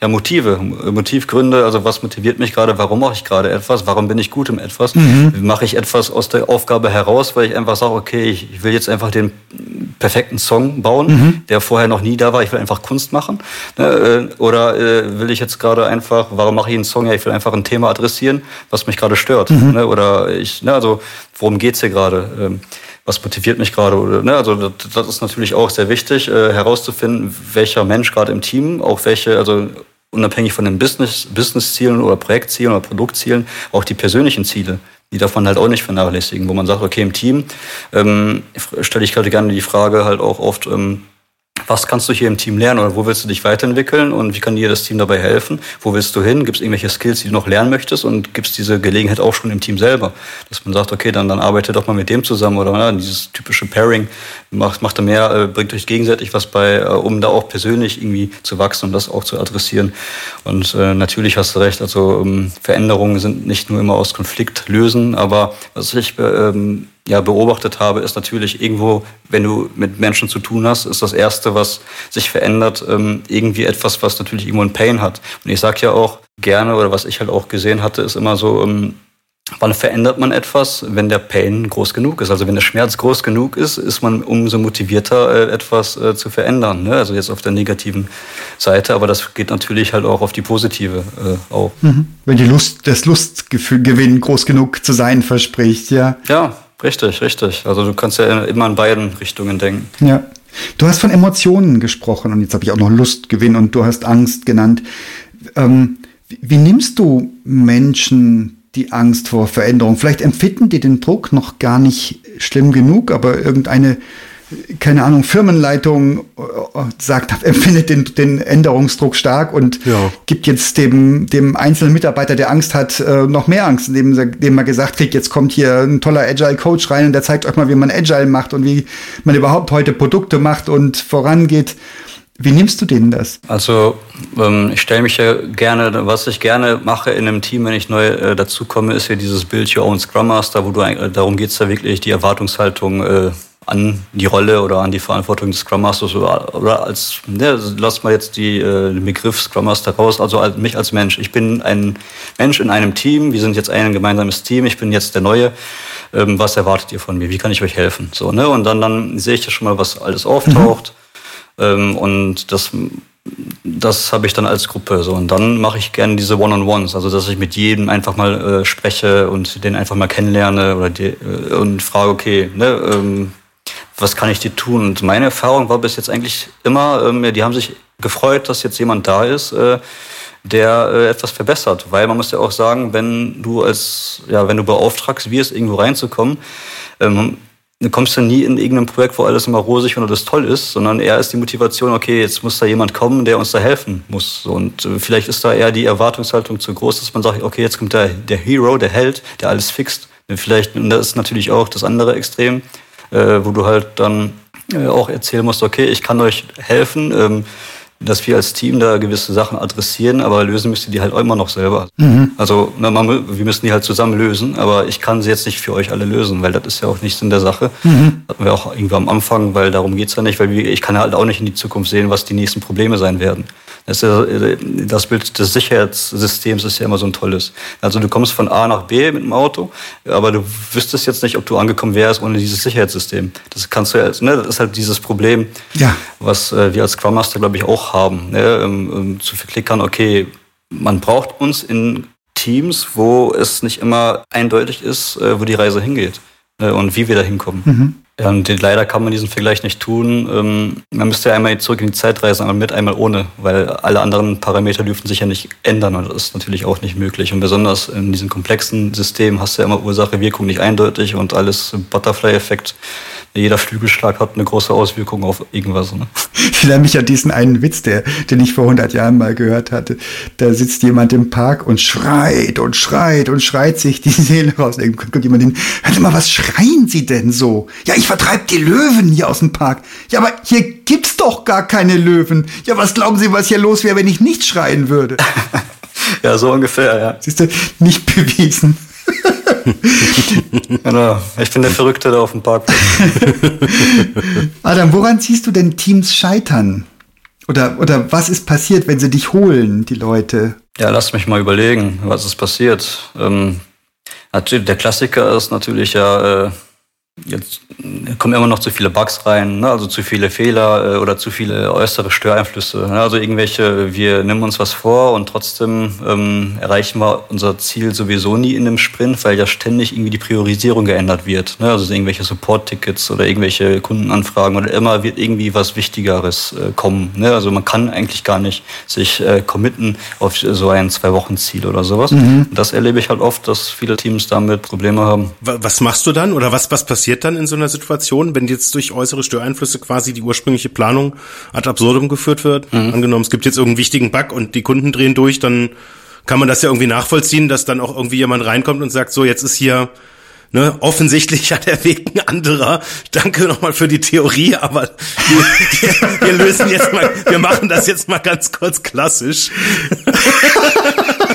ja, Motive, Motivgründe, also was motiviert mich gerade, warum mache ich gerade etwas, warum bin ich gut im etwas, mhm. mache ich etwas aus der Aufgabe heraus, weil ich einfach sage, okay, ich will jetzt einfach den perfekten Song bauen, mhm. der vorher noch nie da war, ich will einfach Kunst machen, ne? Äh, oder äh, will ich jetzt gerade einfach, warum mache ich einen Song, ja, ich will einfach ein Thema adressieren, was mich gerade stört, mhm. ne? oder ich, ne, also worum geht's hier gerade? Ähm, was motiviert mich gerade? Ne? Also das, ist natürlich auch sehr wichtig, äh, herauszufinden, welcher Mensch gerade im Team, auch welche, also unabhängig von den Business, Business-Zielen oder Projektzielen oder Produktzielen, auch die persönlichen Ziele. Die darf man halt auch nicht vernachlässigen, wo man sagt, okay, im Team ähm, stelle ich gerade gerne die Frage halt auch oft, ähm, was kannst du hier im Team lernen oder wo willst du dich weiterentwickeln und wie kann dir das Team dabei helfen? Wo willst du hin? Gibt es irgendwelche Skills, die du noch lernen möchtest und gibt es diese Gelegenheit auch schon im Team selber? Dass man sagt, okay, dann, dann arbeite doch mal mit dem zusammen oder na, dieses typische Pairing macht, macht da mehr, äh, bringt euch gegenseitig was bei, äh, um da auch persönlich irgendwie zu wachsen und das auch zu adressieren. Und äh, natürlich hast du recht, also ähm, Veränderungen sind nicht nur immer aus Konflikt lösen, aber was ich ähm, ja, beobachtet habe, ist natürlich irgendwo, wenn du mit Menschen zu tun hast, ist das Erste, was sich verändert, ähm, irgendwie etwas, was natürlich irgendwo ein Pain hat. Und ich sage ja auch gerne, oder was ich halt auch gesehen hatte, ist immer so, ähm, Wann verändert man etwas, wenn der Pain groß genug ist? Also wenn der Schmerz groß genug ist, ist man umso motivierter, äh, etwas äh, zu verändern. Ne? Also jetzt auf der negativen Seite, aber das geht natürlich halt auch auf die positive äh, auch. Mhm. Wenn die Lust, das Lustgewinn groß genug zu sein verspricht, ja. Ja, Richtig, richtig. Also du kannst ja immer in beiden Richtungen denken. Ja. Du hast von Emotionen gesprochen und jetzt habe ich auch noch Lustgewinn und du hast Angst genannt. Ähm, wie nimmst du Menschen die Angst vor Veränderung? Vielleicht empfinden die den Druck noch gar nicht schlimm genug, aber irgendeine keine Ahnung, Firmenleitung äh, sagt, [LAUGHS] empfindet den, den Änderungsdruck stark und ja. gibt jetzt dem, dem einzelnen Mitarbeiter, der Angst hat, äh, noch mehr Angst, indem, indem man gesagt kriegt, jetzt kommt hier ein toller Agile Coach rein und der zeigt euch mal, wie man Agile macht und wie man überhaupt heute Produkte macht und vorangeht. Wie nimmst du denen das? Also ähm, ich stelle mich ja gerne, was ich gerne mache in einem Team, wenn ich neu äh, dazukomme, ist ja dieses Bild Your Own Scrum Master, wo du äh, darum geht es ja wirklich, die Erwartungshaltung äh, an die Rolle oder an die Verantwortung des Scrum Masters oder, als, ne, lass mal jetzt die, äh, den Begriff Scrum Master raus, also als, mich als Mensch. Ich bin ein Mensch in einem Team, wir sind jetzt ein gemeinsames Team, ich bin jetzt der Neue. Ähm, was erwartet ihr von mir? Wie kann ich euch helfen? So, ne? Und dann, dann sehe ich ja schon mal, was alles auftaucht. Mhm. Ähm, und das das habe ich dann als Gruppe so und dann mache ich gerne diese One-on-Ones, also dass ich mit jedem einfach mal äh, spreche und den einfach mal kennenlerne oder die, äh, und frage, okay, ne, ähm, was kann ich dir tun? Und meine Erfahrung war bis jetzt eigentlich immer, ähm, die haben sich gefreut, dass jetzt jemand da ist, äh, der äh, etwas verbessert. Weil man muss ja auch sagen, wenn du als, ja, wenn du beauftragst wirst, irgendwo reinzukommen, ähm, dann kommst du nie in irgendein Projekt, wo alles immer rosig und alles toll ist, sondern eher ist die Motivation, okay, jetzt muss da jemand kommen, der uns da helfen muss. Und äh, vielleicht ist da eher die Erwartungshaltung zu groß, dass man sagt, okay, jetzt kommt der, der Hero, der Held, der alles fixt. Vielleicht, und das ist natürlich auch das andere Extrem, wo du halt dann äh, auch erzählen musst, okay, ich kann euch helfen, ähm, dass wir als Team da gewisse Sachen adressieren, aber lösen müsst ihr die halt auch immer noch selber. Mhm. Also na, man, wir müssen die halt zusammen lösen, aber ich kann sie jetzt nicht für euch alle lösen, weil das ist ja auch nicht in der Sache. Mhm. Hatten wir auch irgendwie am Anfang, weil darum geht's ja nicht, weil ich kann halt auch nicht in die Zukunft sehen, was die nächsten Probleme sein werden. Das, das Bild des Sicherheitssystems ist ja immer so ein tolles. Also du kommst von A nach B mit dem Auto, aber du wüsstest jetzt nicht, ob du angekommen wärst ohne dieses Sicherheitssystem. Das kannst du ja, ne, das ist halt dieses Problem, ja. was äh, wir als Scrum Master, glaube ich, auch haben. Ne, um, um zu verklickern, okay, man braucht uns in Teams, wo es nicht immer eindeutig ist, äh, wo die Reise hingeht äh, und wie wir da hinkommen. Mhm. Und leider kann man diesen Vergleich nicht tun. Ähm, man müsste ja einmal zurück in die Zeit reisen, einmal mit, einmal ohne, weil alle anderen Parameter dürfen sich ja nicht ändern und das ist natürlich auch nicht möglich. Und besonders in diesem komplexen System hast du ja immer Ursache, Wirkung nicht eindeutig und alles Butterfly-Effekt jeder Flügelschlag hat eine große Auswirkung auf irgendwas. Ne? Ich erinnere mich an diesen einen Witz, der, den ich vor 100 Jahren mal gehört hatte. Da sitzt jemand im Park und schreit und schreit und schreit sich die Seele raus. Dann kommt jemand hin, hört mal, was schreien Sie denn so? Ja, ich vertreibe die Löwen hier aus dem Park. Ja, aber hier gibt's doch gar keine Löwen. Ja, was glauben Sie, was hier los wäre, wenn ich nicht schreien würde? [LAUGHS] ja, so ungefähr, ja. Siehst du, nicht bewiesen. [LAUGHS] [LAUGHS] genau. Ich bin der Verrückte da auf dem Parkplatz. [LAUGHS] Adam, woran siehst du denn Teams scheitern? Oder, oder was ist passiert, wenn sie dich holen, die Leute? Ja, lass mich mal überlegen, was ist passiert. Ähm, natürlich, der Klassiker ist natürlich ja, äh, Jetzt kommen immer noch zu viele Bugs rein, ne? also zu viele Fehler äh, oder zu viele äußere Störeinflüsse. Ne? Also irgendwelche, wir nehmen uns was vor und trotzdem ähm, erreichen wir unser Ziel sowieso nie in einem Sprint, weil ja ständig irgendwie die Priorisierung geändert wird. Ne? Also irgendwelche Support-Tickets oder irgendwelche Kundenanfragen oder immer wird irgendwie was Wichtigeres äh, kommen. Ne? Also man kann eigentlich gar nicht sich äh, committen auf so ein Zwei-Wochen-Ziel oder sowas. Mhm. Das erlebe ich halt oft, dass viele Teams damit Probleme haben. Was machst du dann oder was, was passiert? Passiert dann in so einer Situation, wenn jetzt durch äußere Störeinflüsse quasi die ursprüngliche Planung ad absurdum geführt wird? Mhm. Angenommen, es gibt jetzt irgendeinen wichtigen Bug und die Kunden drehen durch, dann kann man das ja irgendwie nachvollziehen, dass dann auch irgendwie jemand reinkommt und sagt, so, jetzt ist hier Ne, offensichtlich hat der Weg ein anderer. Danke nochmal für die Theorie, aber wir, wir, wir lösen jetzt mal, wir machen das jetzt mal ganz kurz klassisch. [LAUGHS]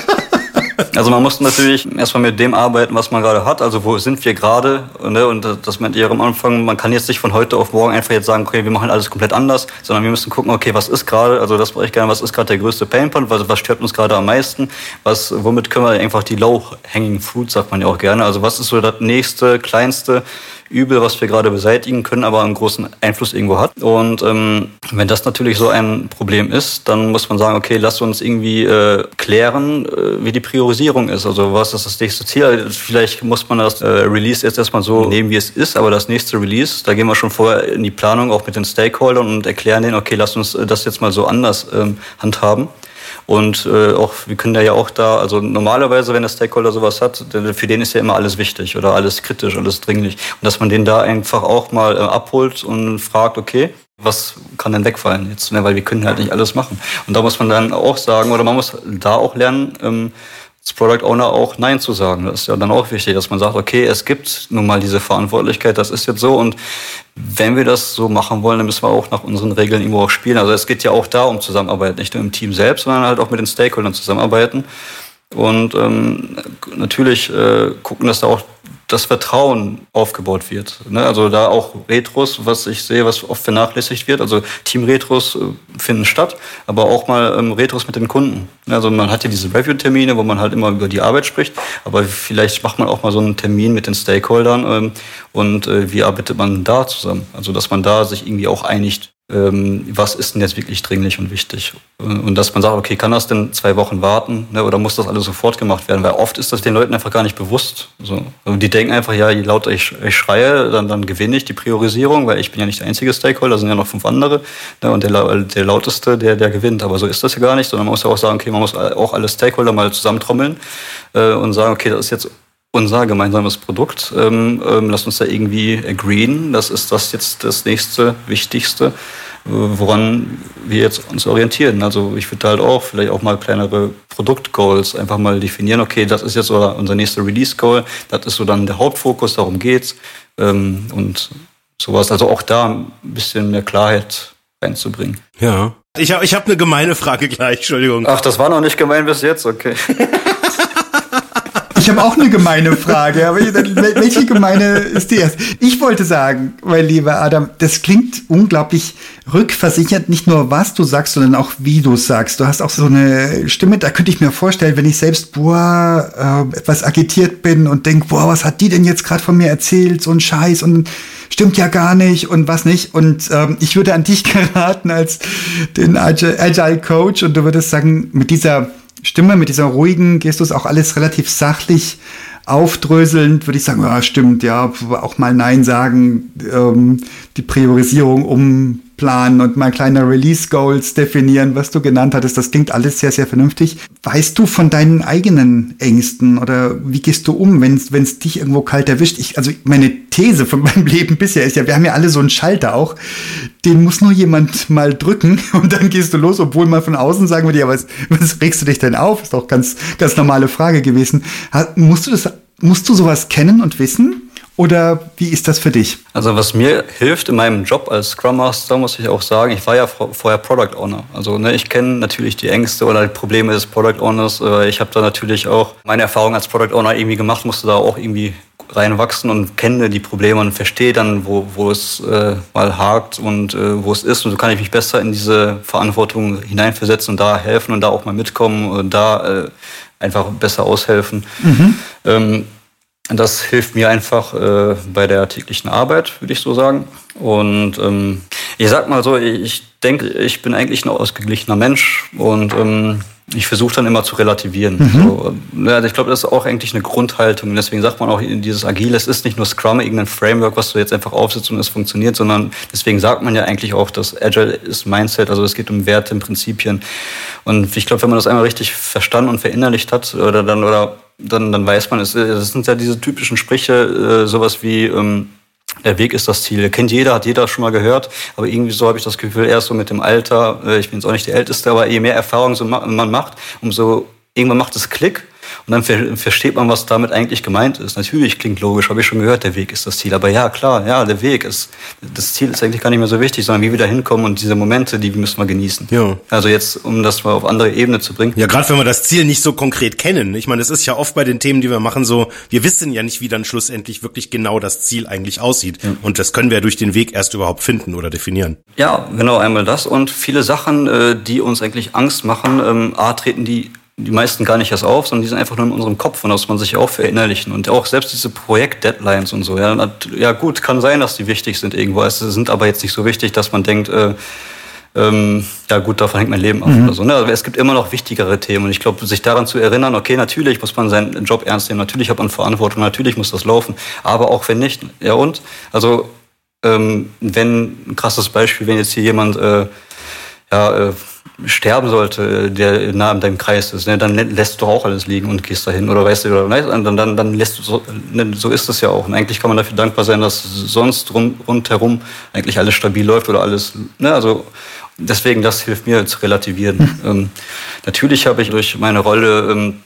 Also man muss natürlich erstmal mit dem arbeiten, was man gerade hat. Also wo sind wir gerade? Ne? Und das meint ihr am Anfang, man kann jetzt nicht von heute auf morgen einfach jetzt sagen, okay, wir machen alles komplett anders, sondern wir müssen gucken, okay, was ist gerade, also das brauche ich gerne, was ist gerade der größte Painpoint, was, was stört uns gerade am meisten, was, womit können wir einfach die low-hanging fruit, sagt man ja auch gerne. Also was ist so das nächste, kleinste, Übel, was wir gerade beseitigen können, aber einen großen Einfluss irgendwo hat. Und ähm, wenn das natürlich so ein Problem ist, dann muss man sagen, okay, lass uns irgendwie äh, klären, äh, wie die Priorisierung ist. Also was ist das nächste Ziel? Vielleicht muss man das äh, Release jetzt erstmal so nehmen, wie es ist, aber das nächste Release, da gehen wir schon vorher in die Planung auch mit den Stakeholdern und erklären denen, okay, lass uns das jetzt mal so anders ähm, handhaben. Und äh, auch, wir können da ja auch da, also normalerweise, wenn der Stakeholder sowas hat, für den ist ja immer alles wichtig oder alles kritisch, alles dringlich. Und dass man den da einfach auch mal äh, abholt und fragt, okay, was kann denn wegfallen jetzt? Ne? Weil wir können halt nicht alles machen. Und da muss man dann auch sagen, oder man muss da auch lernen, ähm, als Product Owner auch Nein zu sagen. Das ist ja dann auch wichtig, dass man sagt, okay, es gibt nun mal diese Verantwortlichkeit, das ist jetzt so und wenn wir das so machen wollen, dann müssen wir auch nach unseren Regeln irgendwo auch spielen. Also es geht ja auch da um Zusammenarbeit, nicht nur im Team selbst, sondern halt auch mit den Stakeholdern zusammenarbeiten. Und ähm, natürlich äh, gucken, dass da auch das Vertrauen aufgebaut wird. Ne? Also da auch Retros, was ich sehe, was oft vernachlässigt wird. Also Team-Retros äh, finden statt, aber auch mal ähm, Retros mit den Kunden. Also man hat ja diese Review-Termine, wo man halt immer über die Arbeit spricht, aber vielleicht macht man auch mal so einen Termin mit den Stakeholdern ähm, und äh, wie arbeitet man da zusammen? Also dass man da sich irgendwie auch einigt, was ist denn jetzt wirklich dringlich und wichtig? Und dass man sagt, okay, kann das denn zwei Wochen warten ne, oder muss das alles sofort gemacht werden? Weil oft ist das den Leuten einfach gar nicht bewusst. So. Also die denken einfach, ja, je lauter ich, ich schreie, dann, dann gewinne ich die Priorisierung, weil ich bin ja nicht der einzige Stakeholder, sind ja noch fünf andere. Ne, und der, der lauteste, der, der gewinnt. Aber so ist das ja gar nicht, sondern man muss ja auch sagen, okay, man muss auch alle Stakeholder mal zusammentrommeln äh, und sagen, okay, das ist jetzt unser gemeinsames Produkt. Ähm, ähm, lass uns da irgendwie agreeen. Das ist das jetzt das nächste Wichtigste, woran wir jetzt uns orientieren. Also ich würde halt auch vielleicht auch mal kleinere Produktgoals einfach mal definieren. Okay, das ist jetzt unser nächster Release-Goal. Das ist so dann der Hauptfokus, darum geht's. Ähm, und sowas. Also auch da ein bisschen mehr Klarheit reinzubringen. Ja. Ich habe ich hab eine gemeine Frage gleich, Entschuldigung. Ach, das war noch nicht gemein bis jetzt, okay. [LAUGHS] Ich habe auch eine gemeine Frage, aber welche gemeine ist die erst? Ich wollte sagen, mein lieber Adam, das klingt unglaublich rückversichert, nicht nur was du sagst, sondern auch wie du sagst. Du hast auch so eine Stimme, da könnte ich mir vorstellen, wenn ich selbst boah, äh, etwas agitiert bin und denk, boah, was hat die denn jetzt gerade von mir erzählt, so ein Scheiß und stimmt ja gar nicht und was nicht. Und ähm, ich würde an dich [LAUGHS] geraten als den Agile, Agile Coach und du würdest sagen, mit dieser Stimme, mit dieser ruhigen Gestus auch alles relativ sachlich aufdröselnd würde ich sagen, ja, stimmt, ja, auch mal Nein sagen, ähm, die Priorisierung umplanen und mal kleine Release-Goals definieren, was du genannt hattest. Das klingt alles sehr, sehr vernünftig. Weißt du von deinen eigenen Ängsten oder wie gehst du um, wenn es dich irgendwo kalt erwischt? Ich, also meine These von [LAUGHS] meinem Leben bisher ist ja, wir haben ja alle so einen Schalter auch, den muss nur jemand mal drücken [LAUGHS] und dann gehst du los, obwohl man von außen sagen würde, ja, was, was regst du dich denn auf? Ist doch ganz, ganz normale Frage gewesen. musst du das Musst du sowas kennen und wissen? Oder wie ist das für dich? Also was mir hilft in meinem Job als Scrum Master, muss ich auch sagen, ich war ja vorher Product Owner. Also ne, ich kenne natürlich die Ängste oder die Probleme des Product Owners. Ich habe da natürlich auch meine Erfahrung als Product Owner irgendwie gemacht, musste da auch irgendwie reinwachsen und kenne die Probleme und verstehe dann, wo, wo es äh, mal hakt und äh, wo es ist. Und so kann ich mich besser in diese Verantwortung hineinversetzen und da helfen und da auch mal mitkommen und da äh, einfach besser aushelfen. Mhm. Ähm, das hilft mir einfach äh, bei der täglichen Arbeit, würde ich so sagen. Und ähm, ich sag mal so, ich denke, ich bin eigentlich ein ausgeglichener Mensch und ähm, ich versuche dann immer zu relativieren. Mhm. So, ja, ich glaube, das ist auch eigentlich eine Grundhaltung. Und deswegen sagt man auch, dieses Agile, es ist nicht nur Scrum, irgendein Framework, was du jetzt einfach aufsetzt und es funktioniert, sondern deswegen sagt man ja eigentlich auch, dass Agile ist Mindset, also es geht um Werte, um Prinzipien. Und ich glaube, wenn man das einmal richtig verstanden und verinnerlicht hat, oder dann, oder dann, dann weiß man, es, es sind ja diese typischen Sprüche, äh, sowas wie, ähm, der Weg ist das Ziel. Kennt jeder, hat jeder schon mal gehört, aber irgendwie so habe ich das Gefühl, erst so mit dem Alter, äh, ich bin jetzt auch nicht der Älteste, aber je mehr Erfahrung so man macht, umso irgendwann macht es Klick und dann ver versteht man, was damit eigentlich gemeint ist. Natürlich klingt logisch, habe ich schon gehört, der Weg ist das Ziel. Aber ja, klar, ja, der Weg ist, das Ziel ist eigentlich gar nicht mehr so wichtig, sondern wie wir da hinkommen und diese Momente, die müssen wir genießen. Ja. Also jetzt, um das mal auf andere Ebene zu bringen. Ja, gerade wenn wir das Ziel nicht so konkret kennen. Ich meine, es ist ja oft bei den Themen, die wir machen, so, wir wissen ja nicht, wie dann schlussendlich wirklich genau das Ziel eigentlich aussieht. Ja. Und das können wir durch den Weg erst überhaupt finden oder definieren. Ja, genau, einmal das. Und viele Sachen, äh, die uns eigentlich Angst machen, ähm, A, treten die die meisten gar nicht erst auf, sondern die sind einfach nur in unserem Kopf und das muss man sich auch verinnerlichen. Und auch selbst diese Projekt-Deadlines und so, ja, ja gut, kann sein, dass die wichtig sind irgendwo. Es sind aber jetzt nicht so wichtig, dass man denkt, äh, ähm, ja gut, davon hängt mein Leben ab mhm. oder so. Ne? Aber es gibt immer noch wichtigere Themen und ich glaube, sich daran zu erinnern, okay, natürlich muss man seinen Job ernst nehmen, natürlich hat man Verantwortung, natürlich muss das laufen, aber auch wenn nicht, ja und? Also ähm, wenn, ein krasses Beispiel, wenn jetzt hier jemand äh, ja, äh, sterben sollte, der nah in deinem Kreis ist, ne, dann lässt du auch alles liegen und gehst dahin. Oder weißt du, oder, dann, dann, dann lässt du so, ne, so ist es ja auch. Und eigentlich kann man dafür dankbar sein, dass sonst rund, rundherum eigentlich alles stabil läuft oder alles, ne, also deswegen, das hilft mir zu relativieren. Hm. [LAUGHS] Ähm, natürlich habe ich durch meine Rolle ähm,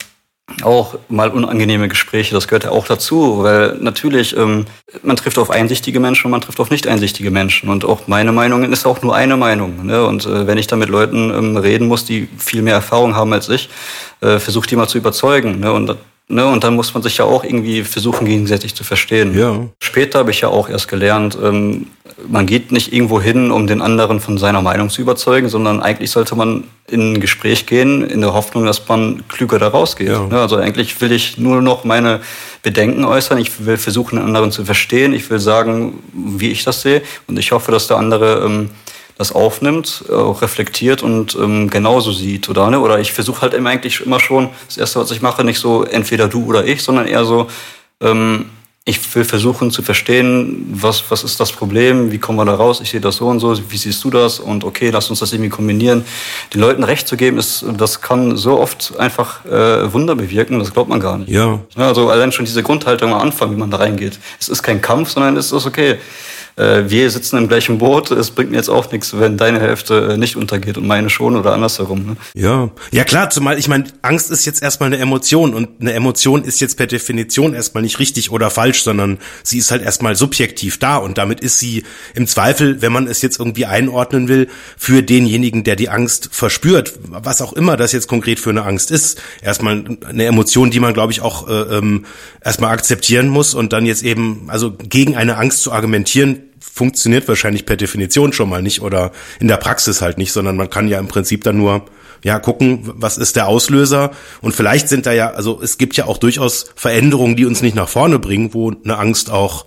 auch mal unangenehme Gespräche, das gehört ja auch dazu, weil natürlich, ähm, man trifft auf einsichtige Menschen und man trifft auf nicht einsichtige Menschen und auch meine Meinung ist auch nur eine Meinung. Ne? Und äh, wenn ich da mit Leuten ähm, reden muss, die viel mehr Erfahrung haben als ich, äh, versuche die mal zu überzeugen. Ne? Und Ne, und dann muss man sich ja auch irgendwie versuchen, gegenseitig zu verstehen. Ja. Später habe ich ja auch erst gelernt, ähm, man geht nicht irgendwo hin, um den anderen von seiner Meinung zu überzeugen, sondern eigentlich sollte man in ein Gespräch gehen, in der Hoffnung, dass man klüger da rausgeht. Ja. Ne, also eigentlich will ich nur noch meine Bedenken äußern. Ich will versuchen, den anderen zu verstehen. Ich will sagen, wie ich das sehe. Und ich hoffe, dass der andere ähm, das aufnimmt, auch reflektiert und ähm, genauso sieht, oder? Ne? Oder ich versuche halt immer eigentlich immer schon, das Erste, was ich mache, nicht so entweder du oder ich, sondern eher so, ähm, ich will versuchen zu verstehen, was, was ist das Problem, wie kommen wir da raus, ich sehe das so und so, wie siehst du das und okay, lass uns das irgendwie kombinieren. Den Leuten recht zu geben, ist, das kann so oft einfach äh, Wunder bewirken, das glaubt man gar nicht. Ja. Also allein schon diese Grundhaltung am Anfang, wie man da reingeht. Es ist kein Kampf, sondern es ist okay äh, wir sitzen im gleichen Boot, es bringt mir jetzt auch nichts, wenn deine Hälfte äh, nicht untergeht und meine schon oder andersherum. Ne? Ja, ja klar, zumal ich meine, Angst ist jetzt erstmal eine Emotion und eine Emotion ist jetzt per Definition erstmal nicht richtig oder falsch, sondern sie ist halt erstmal subjektiv da und damit ist sie im Zweifel, wenn man es jetzt irgendwie einordnen will, für denjenigen, der die Angst verspürt, was auch immer das jetzt konkret für eine Angst ist, erstmal eine Emotion, die man glaube ich auch äh, ähm, erstmal akzeptieren muss und dann jetzt eben, also gegen eine Angst zu argumentieren, funktioniert wahrscheinlich per Definition schon mal nicht oder in der Praxis halt nicht, sondern man kann ja im Prinzip dann nur ja gucken, was ist der Auslöser und vielleicht sind da ja, also es gibt ja auch durchaus Veränderungen, die uns nicht nach vorne bringen, wo eine Angst auch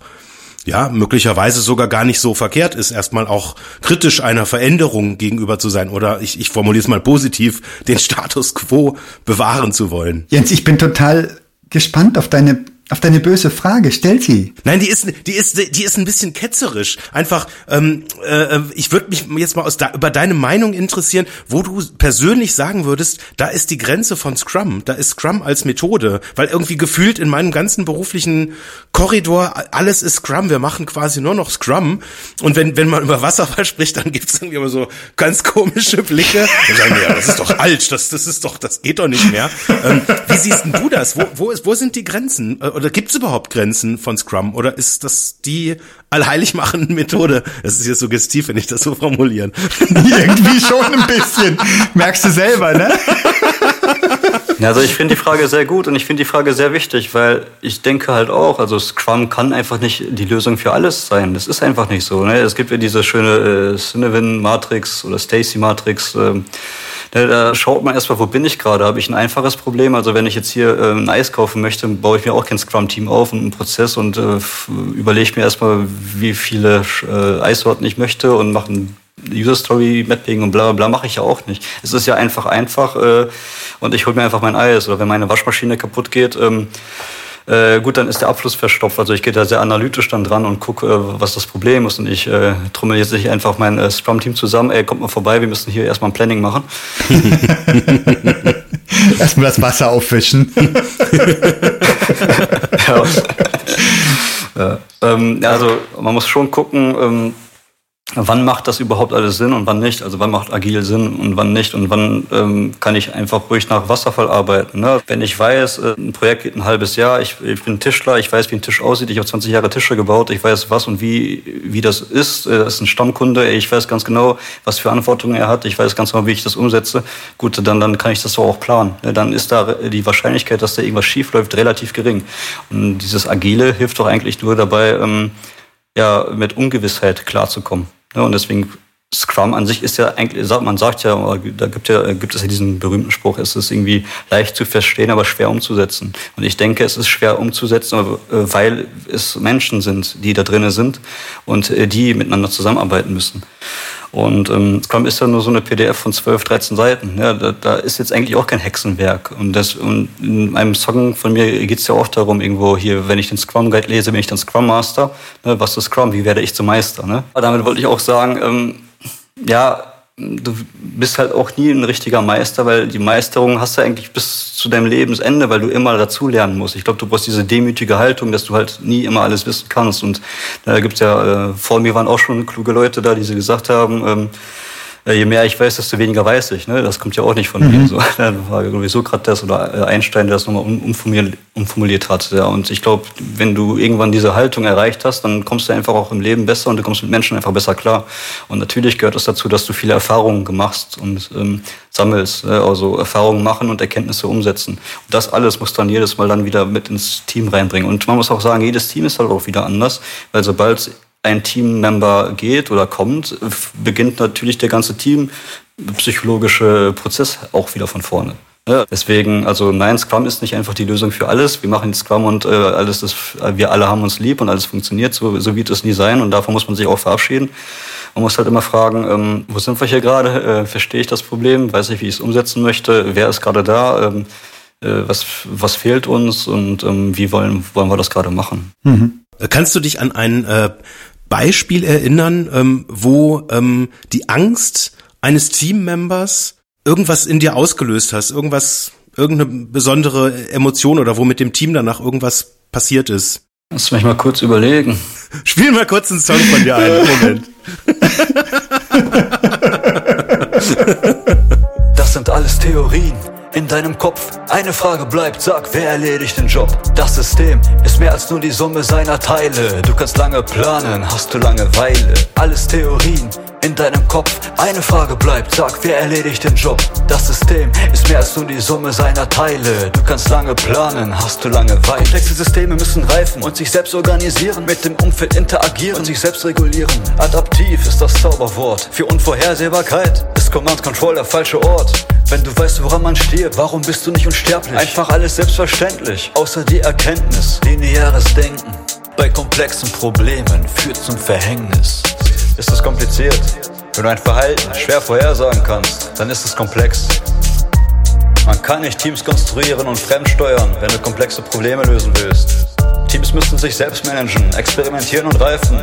ja, möglicherweise sogar gar nicht so verkehrt ist, erstmal auch kritisch einer Veränderung gegenüber zu sein oder ich, ich formuliere es mal positiv, den [LAUGHS] Status quo bewahren zu wollen. Jens, ich bin total gespannt auf deine auf deine böse Frage, stell sie. Nein, die ist, die ist, die ist ein bisschen ketzerisch. Einfach, ähm, äh, ich würde mich jetzt mal aus da, über deine Meinung interessieren, wo du persönlich sagen würdest, da ist die Grenze von Scrum, da ist Scrum als Methode, weil irgendwie gefühlt in meinem ganzen beruflichen Korridor alles ist Scrum. Wir machen quasi nur noch Scrum. Und wenn wenn man über Wasserfall spricht, dann gibt's irgendwie immer so ganz komische Blicke und sagen, ja, das ist doch alt, das das ist doch, das geht doch nicht mehr. Ähm, wie siehst denn du das? Wo wo ist, wo sind die Grenzen? Oder gibt es überhaupt Grenzen von Scrum? Oder ist das die allheilig machende Methode? Es ist jetzt suggestiv, wenn ich das so formulieren. [LAUGHS] Irgendwie schon ein bisschen. Merkst du selber, ne? [LAUGHS] Also ich finde die Frage sehr gut und ich finde die Frage sehr wichtig, weil ich denke halt auch, also Scrum kann einfach nicht die Lösung für alles sein. Das ist einfach nicht so. Ne? Es gibt ja diese schöne äh, Cinevin-Matrix oder Stacy-Matrix. Ähm, da schaut man erstmal, wo bin ich gerade? Habe ich ein einfaches Problem? Also wenn ich jetzt hier äh, ein Eis kaufen möchte, baue ich mir auch kein Scrum-Team auf und einen Prozess und äh, überlege mir erstmal, wie viele äh, Eissorten ich möchte und mache ein User Story Mapping und bla bla bla mache ich ja auch nicht. Es ist ja einfach einfach äh, und ich hole mir einfach mein Eis oder wenn meine Waschmaschine kaputt geht, ähm, äh, gut, dann ist der Abfluss verstopft. Also ich gehe da sehr analytisch dann dran und gucke, äh, was das Problem ist. Und ich äh, trommel jetzt nicht einfach mein äh, Scrum-Team zusammen, ey, kommt mal vorbei, wir müssen hier erstmal ein Planning machen. [LAUGHS] erstmal das Wasser aufwischen. [LAUGHS] ja. ja. Ähm, also man muss schon gucken, ähm, wann macht das überhaupt alles Sinn und wann nicht? Also wann macht agil Sinn und wann nicht? Und wann ähm, kann ich einfach ruhig nach Wasserfall arbeiten? Ne? Wenn ich weiß, äh, ein Projekt geht ein halbes Jahr, ich, ich bin Tischler, ich weiß, wie ein Tisch aussieht, ich habe 20 Jahre Tische gebaut, ich weiß, was und wie, wie das ist. Äh, das ist ein Stammkunde, ich weiß ganz genau, was für Verantwortung er hat, ich weiß ganz genau, wie ich das umsetze. Gut, dann, dann kann ich das so auch planen. Ne? Dann ist da die Wahrscheinlichkeit, dass da irgendwas schief läuft, relativ gering. Und dieses Agile hilft doch eigentlich nur dabei, ähm, ja, mit Ungewissheit klarzukommen. Ja, und deswegen Scrum an sich ist ja eigentlich, man sagt ja, da gibt, ja, gibt es ja diesen berühmten Spruch, es ist irgendwie leicht zu verstehen, aber schwer umzusetzen. Und ich denke, es ist schwer umzusetzen, äh, weil es Menschen sind, die da drinnen sind und äh, die miteinander zusammenarbeiten müssen. Und ähm, Scrum ist ja nur so eine PDF von 12, 13 Seiten. Ja, da, da ist jetzt eigentlich auch kein Hexenwerk. Und, das, und in einem Song von mir geht es ja auch darum, irgendwo hier, wenn ich den Scrum Guide lese, bin ich dann Scrum Master. Ne, was ist Scrum? Wie werde ich zum Meister? Ne? Aber damit wollte ich auch sagen, ähm, ja, du bist halt auch nie ein richtiger Meister, weil die Meisterung hast du eigentlich bis zu deinem Lebensende, weil du immer dazulernen musst. Ich glaube, du brauchst diese demütige Haltung, dass du halt nie immer alles wissen kannst. Und da gibt's ja, äh, vor mir waren auch schon kluge Leute da, die sie gesagt haben, ähm, äh, je mehr ich weiß, desto weniger weiß ich. Ne? Das kommt ja auch nicht von mhm. mir. So. [LAUGHS] Da war irgendwie Sokrates oder äh, Einstein, der das nochmal umformuliert, umformuliert hat. Ja. Und ich glaube, wenn du irgendwann diese Haltung erreicht hast, dann kommst du einfach auch im Leben besser und du kommst mit Menschen einfach besser klar. Und natürlich gehört es das dazu, dass du viele Erfahrungen gemacht und ähm, sammelst. Ne? Also Erfahrungen machen und Erkenntnisse umsetzen. Und das alles muss dann jedes Mal dann wieder mit ins Team reinbringen. Und man muss auch sagen, jedes Team ist halt auch wieder anders, weil sobald ein Teammember geht oder kommt, beginnt natürlich der ganze Team psychologische Prozess auch wieder von vorne. Ja, deswegen, also nein, Scrum ist nicht einfach die Lösung für alles. Wir machen Scrum und äh, alles ist, wir alle haben uns lieb und alles funktioniert. So, so wird es nie sein und davon muss man sich auch verabschieden. Man muss halt immer fragen, ähm, wo sind wir hier gerade? Äh, verstehe ich das Problem? Weiß ich, wie ich es umsetzen möchte? Wer ist gerade da? Ähm, äh, was, was fehlt uns und ähm, wie wollen, wollen wir das gerade machen? Mhm. Kannst du dich an einen äh, Beispiel erinnern, ähm, wo ähm, die Angst eines Teammembers irgendwas in dir ausgelöst hast, irgendwas, irgendeine besondere Emotion oder wo mit dem Team danach irgendwas passiert ist? Lass mich mal kurz überlegen. Spiel mal kurz einen Song von dir ein. Moment. [LAUGHS] [LAUGHS] [LAUGHS] Das sind alles Theorien in deinem Kopf. Eine Frage bleibt, sag, wer erledigt den Job? Das System ist mehr als nur die Summe seiner Teile. Du kannst lange planen, hast du Langeweile. Alles Theorien in deinem Kopf. Eine Frage bleibt, sag, wer erledigt den Job? Das System ist mehr als nur die Summe seiner Teile. Du kannst lange planen, hast du Langeweile. Komplexe Systeme müssen reifen und sich selbst organisieren, mit dem Umfeld interagieren und sich selbst regulieren. Adaptiv ist das Zauberwort. Für Unvorhersehbarkeit ist Command Control der falsche Ort. Wenn du weißt, woran man steht, warum bist du nicht unsterblich? Einfach alles selbstverständlich, außer die Erkenntnis. Lineares Denken bei komplexen Problemen führt zum Verhängnis. Ist es kompliziert? Wenn du ein Verhalten schwer vorhersagen kannst, dann ist es komplex. Man kann nicht Teams konstruieren und fremdsteuern, wenn du komplexe Probleme lösen willst. Teams müssen sich selbst managen, experimentieren und reifen.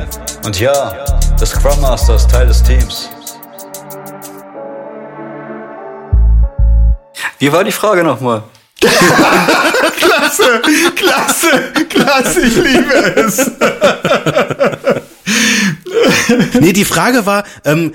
Und ja, der Scrum Master ist Teil des Teams. Wie war die Frage nochmal? klasse, klasse, klasse, ich liebe es. nee, die Frage war, ähm,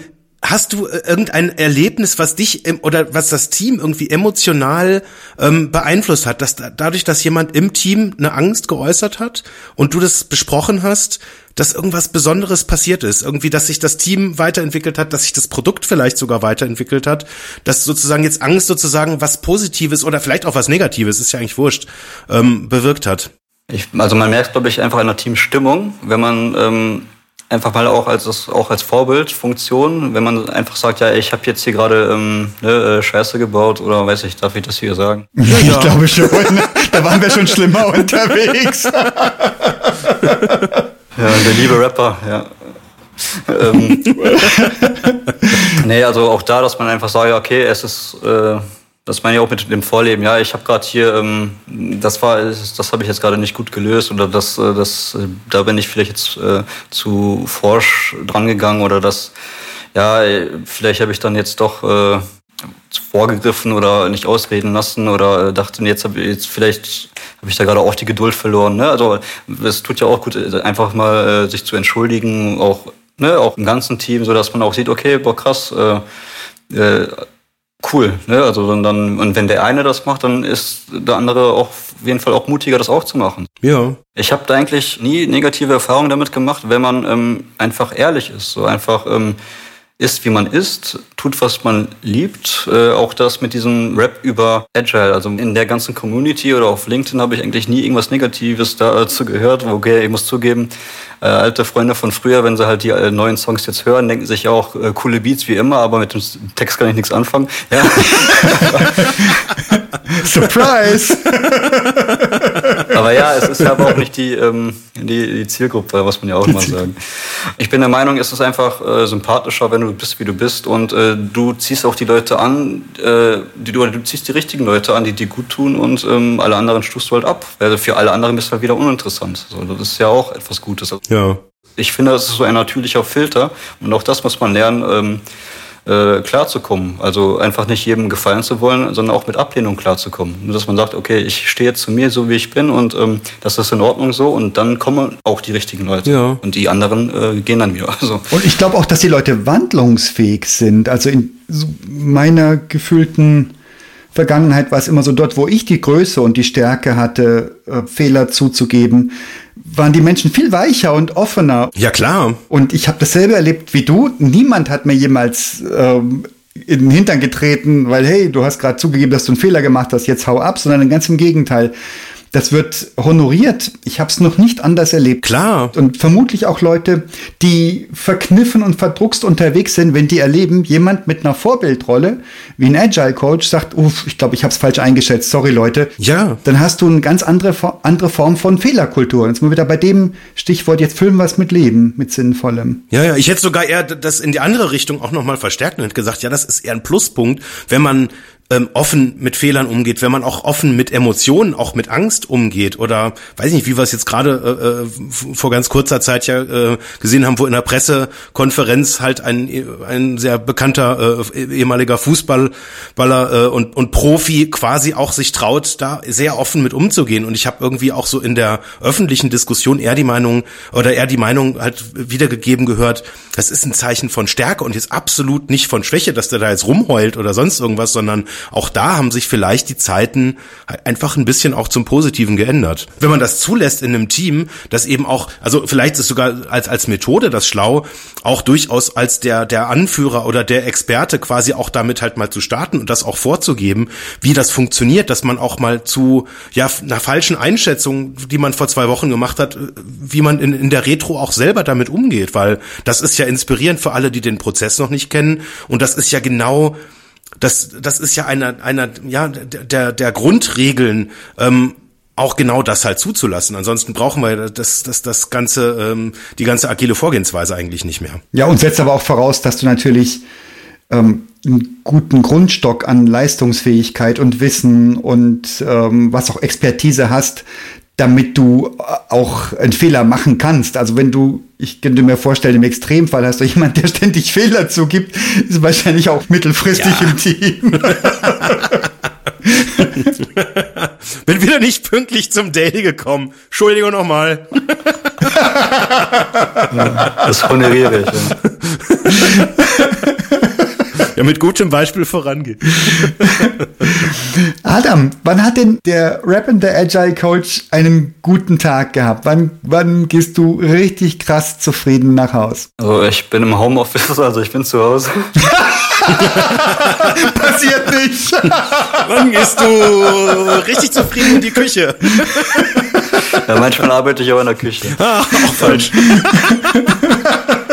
hast du äh, irgendein Erlebnis, was dich oder was das Team irgendwie emotional ähm, beeinflusst hat, dass dadurch, dass jemand im Team eine Angst geäußert hat und du das besprochen hast, dass irgendwas Besonderes passiert ist, irgendwie, dass sich das Team weiterentwickelt hat, dass sich das Produkt vielleicht sogar weiterentwickelt hat, dass sozusagen jetzt Angst sozusagen was Positives oder vielleicht auch was Negatives, ist ja eigentlich wurscht, ähm, bewirkt hat. Ich, also man merkt, glaube ich, einfach in der Teamstimmung, wenn man ähm, einfach mal auch als auch als Vorbildfunktion, wenn man einfach sagt, ja, ich habe jetzt hier gerade ähm, ne, äh, Scheiße gebaut oder weiß ich, darf ich das hier sagen? Ja, [LAUGHS] ja. ich glaube schon. [LAUGHS] da waren wir schon schlimmer unterwegs. [LAUGHS] ja, der liebe Rapper, ja. ähm, nee, also auch da, dass man einfach sagt, okay, es ist äh, das meine ich auch mit dem Vorleben. Ja, ich habe gerade hier, ähm, das war, das habe ich jetzt gerade nicht gut gelöst oder das, äh, das, da bin ich vielleicht jetzt äh, zu forsch drangegangen oder das, ja, vielleicht habe ich dann jetzt doch äh, vorgegriffen oder nicht ausreden lassen oder dachte, jetzt habe ich jetzt vielleicht habe ich da gerade auch die Geduld verloren. Ne? Also es tut ja auch gut, einfach mal äh, sich zu entschuldigen, auch ne, auch im ganzen Team, so dass man auch sieht, okay, boah krass. Äh, äh, cool. Ne? Also dann, dann, und wenn der eine das macht, dann ist der andere auch auf jeden Fall auch mutiger, das auch zu machen. Ja. Ich habe da eigentlich nie negative Erfahrungen damit gemacht, wenn man ähm, einfach ehrlich ist. So einfach ähm, ist, wie man ist, tut, was man liebt. Äh, auch das mit diesem Rap über Agile. Also in der ganzen Community oder auf LinkedIn habe ich eigentlich nie irgendwas Negatives dazu gehört. Okay, ich muss zugeben, äh, alte Freunde von früher, wenn sie halt die äh, neuen Songs jetzt hören, denken sich auch äh, coole Beats wie immer, aber mit dem Text kann ich nichts anfangen. Ja. [LAUGHS] Surprise! [LAUGHS] aber ja, es ist aber auch nicht die, ähm, die, die Zielgruppe, muss man ja auch [LAUGHS] mal sagen. Ich bin der Meinung, es ist einfach äh, sympathischer, wenn du bist, wie du bist und äh, du ziehst auch die Leute an, äh, die, du, du ziehst die richtigen Leute an, die dir gut tun und ähm, alle anderen stufst du halt ab. Weil für alle anderen bist du halt wieder uninteressant. So, das ist ja auch etwas Gutes. Ja. Ich finde, das ist so ein natürlicher Filter und auch das muss man lernen. Ähm, äh, klarzukommen. Also einfach nicht jedem gefallen zu wollen, sondern auch mit Ablehnung klarzukommen. Nur dass man sagt, okay, ich stehe zu mir so, wie ich bin und ähm, das ist in Ordnung so und dann kommen auch die richtigen Leute. Ja. Und die anderen äh, gehen dann wieder. [LAUGHS] Also. Und ich glaube auch, dass die Leute wandlungsfähig sind. Also in meiner gefühlten Vergangenheit war es immer so, dort, wo ich die Größe und die Stärke hatte, äh, Fehler zuzugeben, waren die Menschen viel weicher und offener. Ja, klar. Und ich habe dasselbe erlebt wie du. Niemand hat mir jemals ähm, in den Hintern getreten, weil, hey, du hast gerade zugegeben, dass du einen Fehler gemacht hast, jetzt hau ab, sondern ganz im Gegenteil das wird honoriert. Ich habe es noch nicht anders erlebt. Klar. Und vermutlich auch Leute, die verkniffen und verdruckst unterwegs sind, wenn die erleben, jemand mit einer Vorbildrolle, wie ein Agile Coach, sagt, uff, ich glaube, ich habe es falsch eingeschätzt, sorry Leute. Ja. Dann hast du eine ganz andere, andere Form von Fehlerkultur. Jetzt wir wieder bei dem Stichwort, jetzt füllen wir es mit Leben, mit Sinnvollem. Ja, ja, ich hätte sogar eher das in die andere Richtung auch nochmal verstärkt und gesagt, ja, das ist eher ein Pluspunkt, wenn man ähm, offen mit Fehlern umgeht, wenn man auch offen mit Emotionen, auch mit Angst umgeht oder weiß nicht, wie wir es jetzt gerade äh, vor ganz kurzer Zeit ja äh, gesehen haben, wo in der Pressekonferenz halt ein, ein sehr bekannter äh, ehemaliger Fußballer äh, und, und Profi quasi auch sich traut, da sehr offen mit umzugehen. Und ich habe irgendwie auch so in der öffentlichen Diskussion eher die Meinung oder eher die Meinung halt wiedergegeben gehört, das ist ein Zeichen von Stärke und jetzt absolut nicht von Schwäche, dass der da jetzt rumheult oder sonst irgendwas, sondern auch da haben sich vielleicht die Zeiten einfach ein bisschen auch zum Positiven geändert. Wenn man das zulässt in einem Team, das eben auch, also vielleicht ist sogar als, als Methode das schlau, auch durchaus als der, der Anführer oder der Experte quasi auch damit halt mal zu starten und das auch vorzugeben, wie das funktioniert, dass man auch mal zu, ja, einer falschen Einschätzung, die man vor zwei Wochen gemacht hat, wie man in, in der Retro auch selber damit umgeht, weil das ist ja inspirierend für alle, die den Prozess noch nicht kennen und das ist ja genau das, das ist ja einer, einer, ja, der, der Grundregeln, ähm, auch genau das halt zuzulassen. Ansonsten brauchen wir das, das, das ganze, ähm, die ganze agile Vorgehensweise eigentlich nicht mehr. Ja, und setzt aber auch voraus, dass du natürlich ähm, einen guten Grundstock an Leistungsfähigkeit und Wissen und ähm, was auch Expertise hast, damit du auch einen Fehler machen kannst. Also wenn du, ich könnte mir vorstellen, im Extremfall hast du jemand, der ständig Fehler zugibt, ist wahrscheinlich auch mittelfristig ja. im Team. [LAUGHS] Bin wieder nicht pünktlich zum Daily gekommen. Entschuldigung nochmal. das honoriere ich. Ja. [LAUGHS] ja, mit gutem Beispiel vorangehen. [LAUGHS] Adam, wann hat denn der Rap and the Agile Coach einen guten Tag gehabt? Wann, wann gehst du richtig krass zufrieden nach Haus? Also ich bin im Homeoffice, also ich bin zu Hause. [LAUGHS] Passiert nicht. Wann gehst du richtig zufrieden in die Küche? Ja, manchmal arbeite ich auch in der Küche. Ah, auch falsch. [LAUGHS]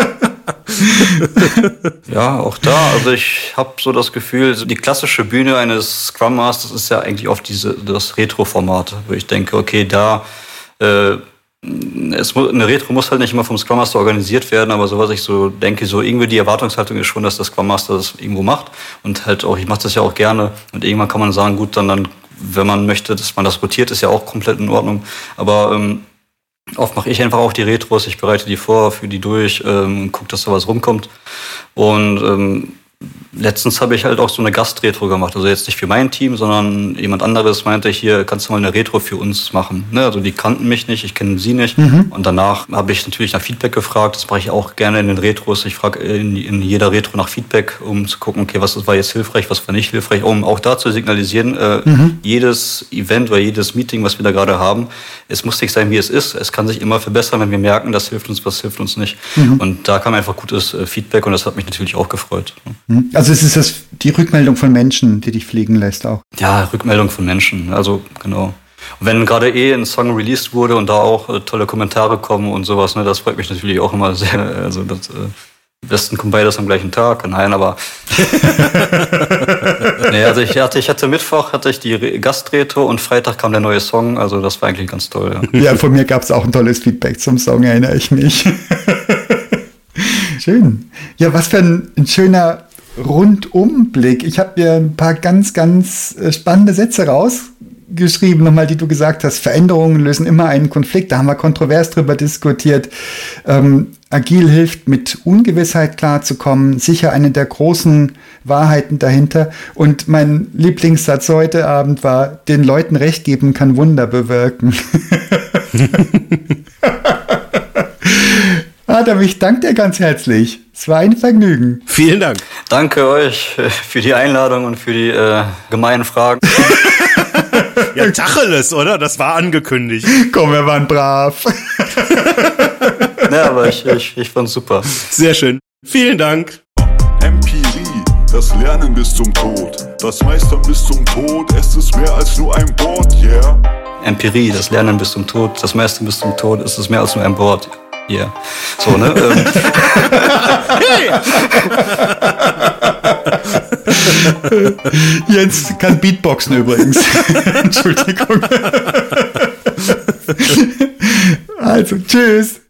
[LAUGHS] ja, auch da. Also ich habe so das Gefühl, die klassische Bühne eines Scrum Masters ist ja eigentlich oft diese, das Retro-Format, wo ich denke, okay, da äh, es, eine Retro muss halt nicht immer vom Scrum Master organisiert werden, aber so was ich so denke, so irgendwie die Erwartungshaltung ist schon, dass der Scrum Master das irgendwo macht und halt auch, ich mache das ja auch gerne und irgendwann kann man sagen, gut, dann, dann wenn man möchte, dass man das rotiert, ist ja auch komplett in Ordnung, aber ähm, Oft mache ich einfach auch die Retros, ich bereite die vor, führe die durch, ähm, gucke, dass da was rumkommt. Und ähm, letztens habe ich halt auch so eine Gastretro gemacht. Also jetzt nicht für mein Team, sondern jemand anderes meinte hier, kannst du mal eine Retro für uns machen. Ne? Also die kannten mich nicht, ich kenne sie nicht. Mhm. Und danach habe ich natürlich nach Feedback gefragt. Das mache ich auch gerne in den Retros. Ich frage in, in, jeder Retro nach Feedback, um zu gucken, okay, was war jetzt hilfreich, was war nicht hilfreich, um auch da zu signalisieren, äh, mhm. jedes Event oder jedes Meeting, was wir da gerade haben, es muss nicht sein, wie es ist. Es kann sich immer verbessern, wenn wir merken, das hilft uns, was hilft uns nicht. Mhm. Und da kam einfach gutes äh, Feedback und das hat mich natürlich auch gefreut. Mhm. Also es ist das die Rückmeldung von Menschen, die dich fliegen lässt auch. Ja, Rückmeldung von Menschen, also genau. Und wenn gerade eh ein Song released wurde und da auch äh, tolle Kommentare kommen und sowas, ne, das freut mich natürlich auch immer sehr. [LAUGHS] Also das, äh, am besten kommen beides am gleichen Tag. Nein, aber. [LAUGHS] nee, also ich hatte, ich hatte Mittwoch hatte ich die Gastretro und Freitag kam der neue Song. Also das war eigentlich ganz toll. Ja, ja von mir gab es auch ein tolles Feedback zum Song, erinnere ich mich. [LAUGHS] Schön. Ja, was für ein, ein schöner Rundumblick. Ich habe mir ein paar ganz, ganz äh, spannende Sätze rausgeschrieben, nochmal, die du gesagt hast. Veränderungen lösen immer einen Konflikt. Da haben wir kontrovers drüber diskutiert. Ähm, agil hilft, mit Ungewissheit klarzukommen. Sicher eine der großen Wahrheiten dahinter. Und mein Lieblingssatz heute Abend war, den Leuten Recht geben kann Wunder bewirken. [LAUGHS] [LAUGHS] Adam, ich danke dir ganz herzlich. Es war ein Vergnügen. Vielen Dank. Danke euch für die Einladung und für die äh, gemeinen Fragen. [LAUGHS] ja, Tacheles, oder? Das war angekündigt. Komm, wir waren brav. ja, aber ich, ich, ich fand's super. Sehr schön. Vielen Dank. Empirie, das Lernen bis zum Tod. Das Meistern bis zum Tod, es ist mehr als nur ein Board, yeah. Empirie, das Lernen bis zum Tod, das Meistern bis zum Tod, es ist mehr als nur ein Board. Ja. So, ne? Ähm. [LAUGHS] Jens kann Beatboxen übrigens. [LAUGHS] Entschuldigung. [LAUGHS] also, tschüss.